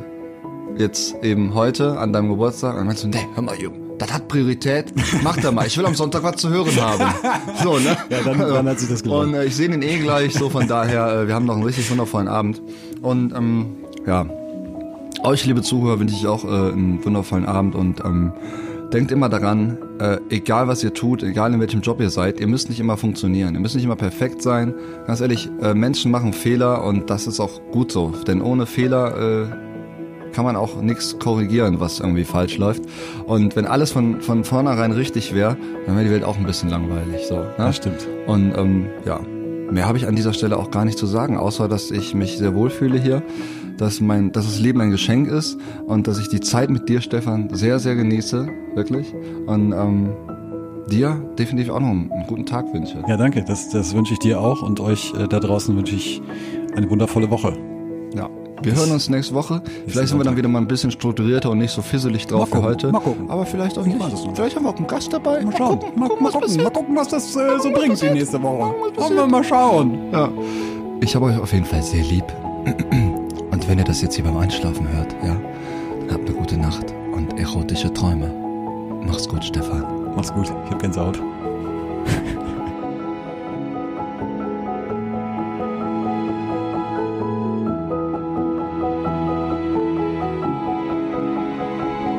äh, jetzt eben heute an deinem Geburtstag. Und dann meinst du, nee, hör mal, Junge, das hat Priorität, mach da mal. Ich will am Sonntag was zu hören haben. So, ne? Ja, dann- dann hat sich das gelohnt. Und äh, ich sehe ihn eh gleich, so von daher, äh, wir haben noch einen richtig wundervollen Abend. Und ähm, ja, euch, liebe Zuhörer, wünsche ich auch äh, einen wundervollen Abend und ähm, denkt immer daran, äh, egal was ihr tut, egal in welchem Job ihr seid, ihr müsst nicht immer funktionieren, ihr müsst nicht immer perfekt sein. Ganz ehrlich, äh, Menschen machen Fehler und das ist auch gut so, denn ohne Fehler äh, kann man auch nichts korrigieren, was irgendwie falsch läuft. Und wenn alles von, von vornherein richtig wäre, dann wäre die Welt auch ein bisschen langweilig. So, ne? Das stimmt. Und ähm, ja, mehr habe ich an dieser Stelle auch gar nicht zu sagen, außer dass ich mich sehr wohlfühle hier, dass mein, dass das Leben ein Geschenk ist und dass ich die Zeit mit dir, Stefan, sehr, sehr genieße, wirklich. Und ähm, dir definitiv auch noch einen, einen guten Tag wünsche. Ja, danke. Das, das wünsche ich dir auch und euch äh, da draußen wünsche ich eine wundervolle Woche. Wir hören uns nächste Woche. Vielleicht sind wir dann wieder mal ein bisschen strukturierter und nicht so fisselig drauf Mal gucken, wie heute. mal gucken. Aber vielleicht auch Ich nicht. Vielleicht haben wir auch einen Gast dabei. Mal schauen. gucken, Mal, gucken, mal, was gucken, mal gucken, was das äh, so bringt die passiert. nächste Woche. Gucken, Wollen wir mal schauen. Ja. Ich habe euch auf jeden Fall sehr lieb. Und wenn ihr das jetzt hier beim Einschlafen hört, ja, dann habt eine gute Nacht und erotische Träume. Mach's gut, Stefan. Mach's gut. Ich hab Gänsehaut.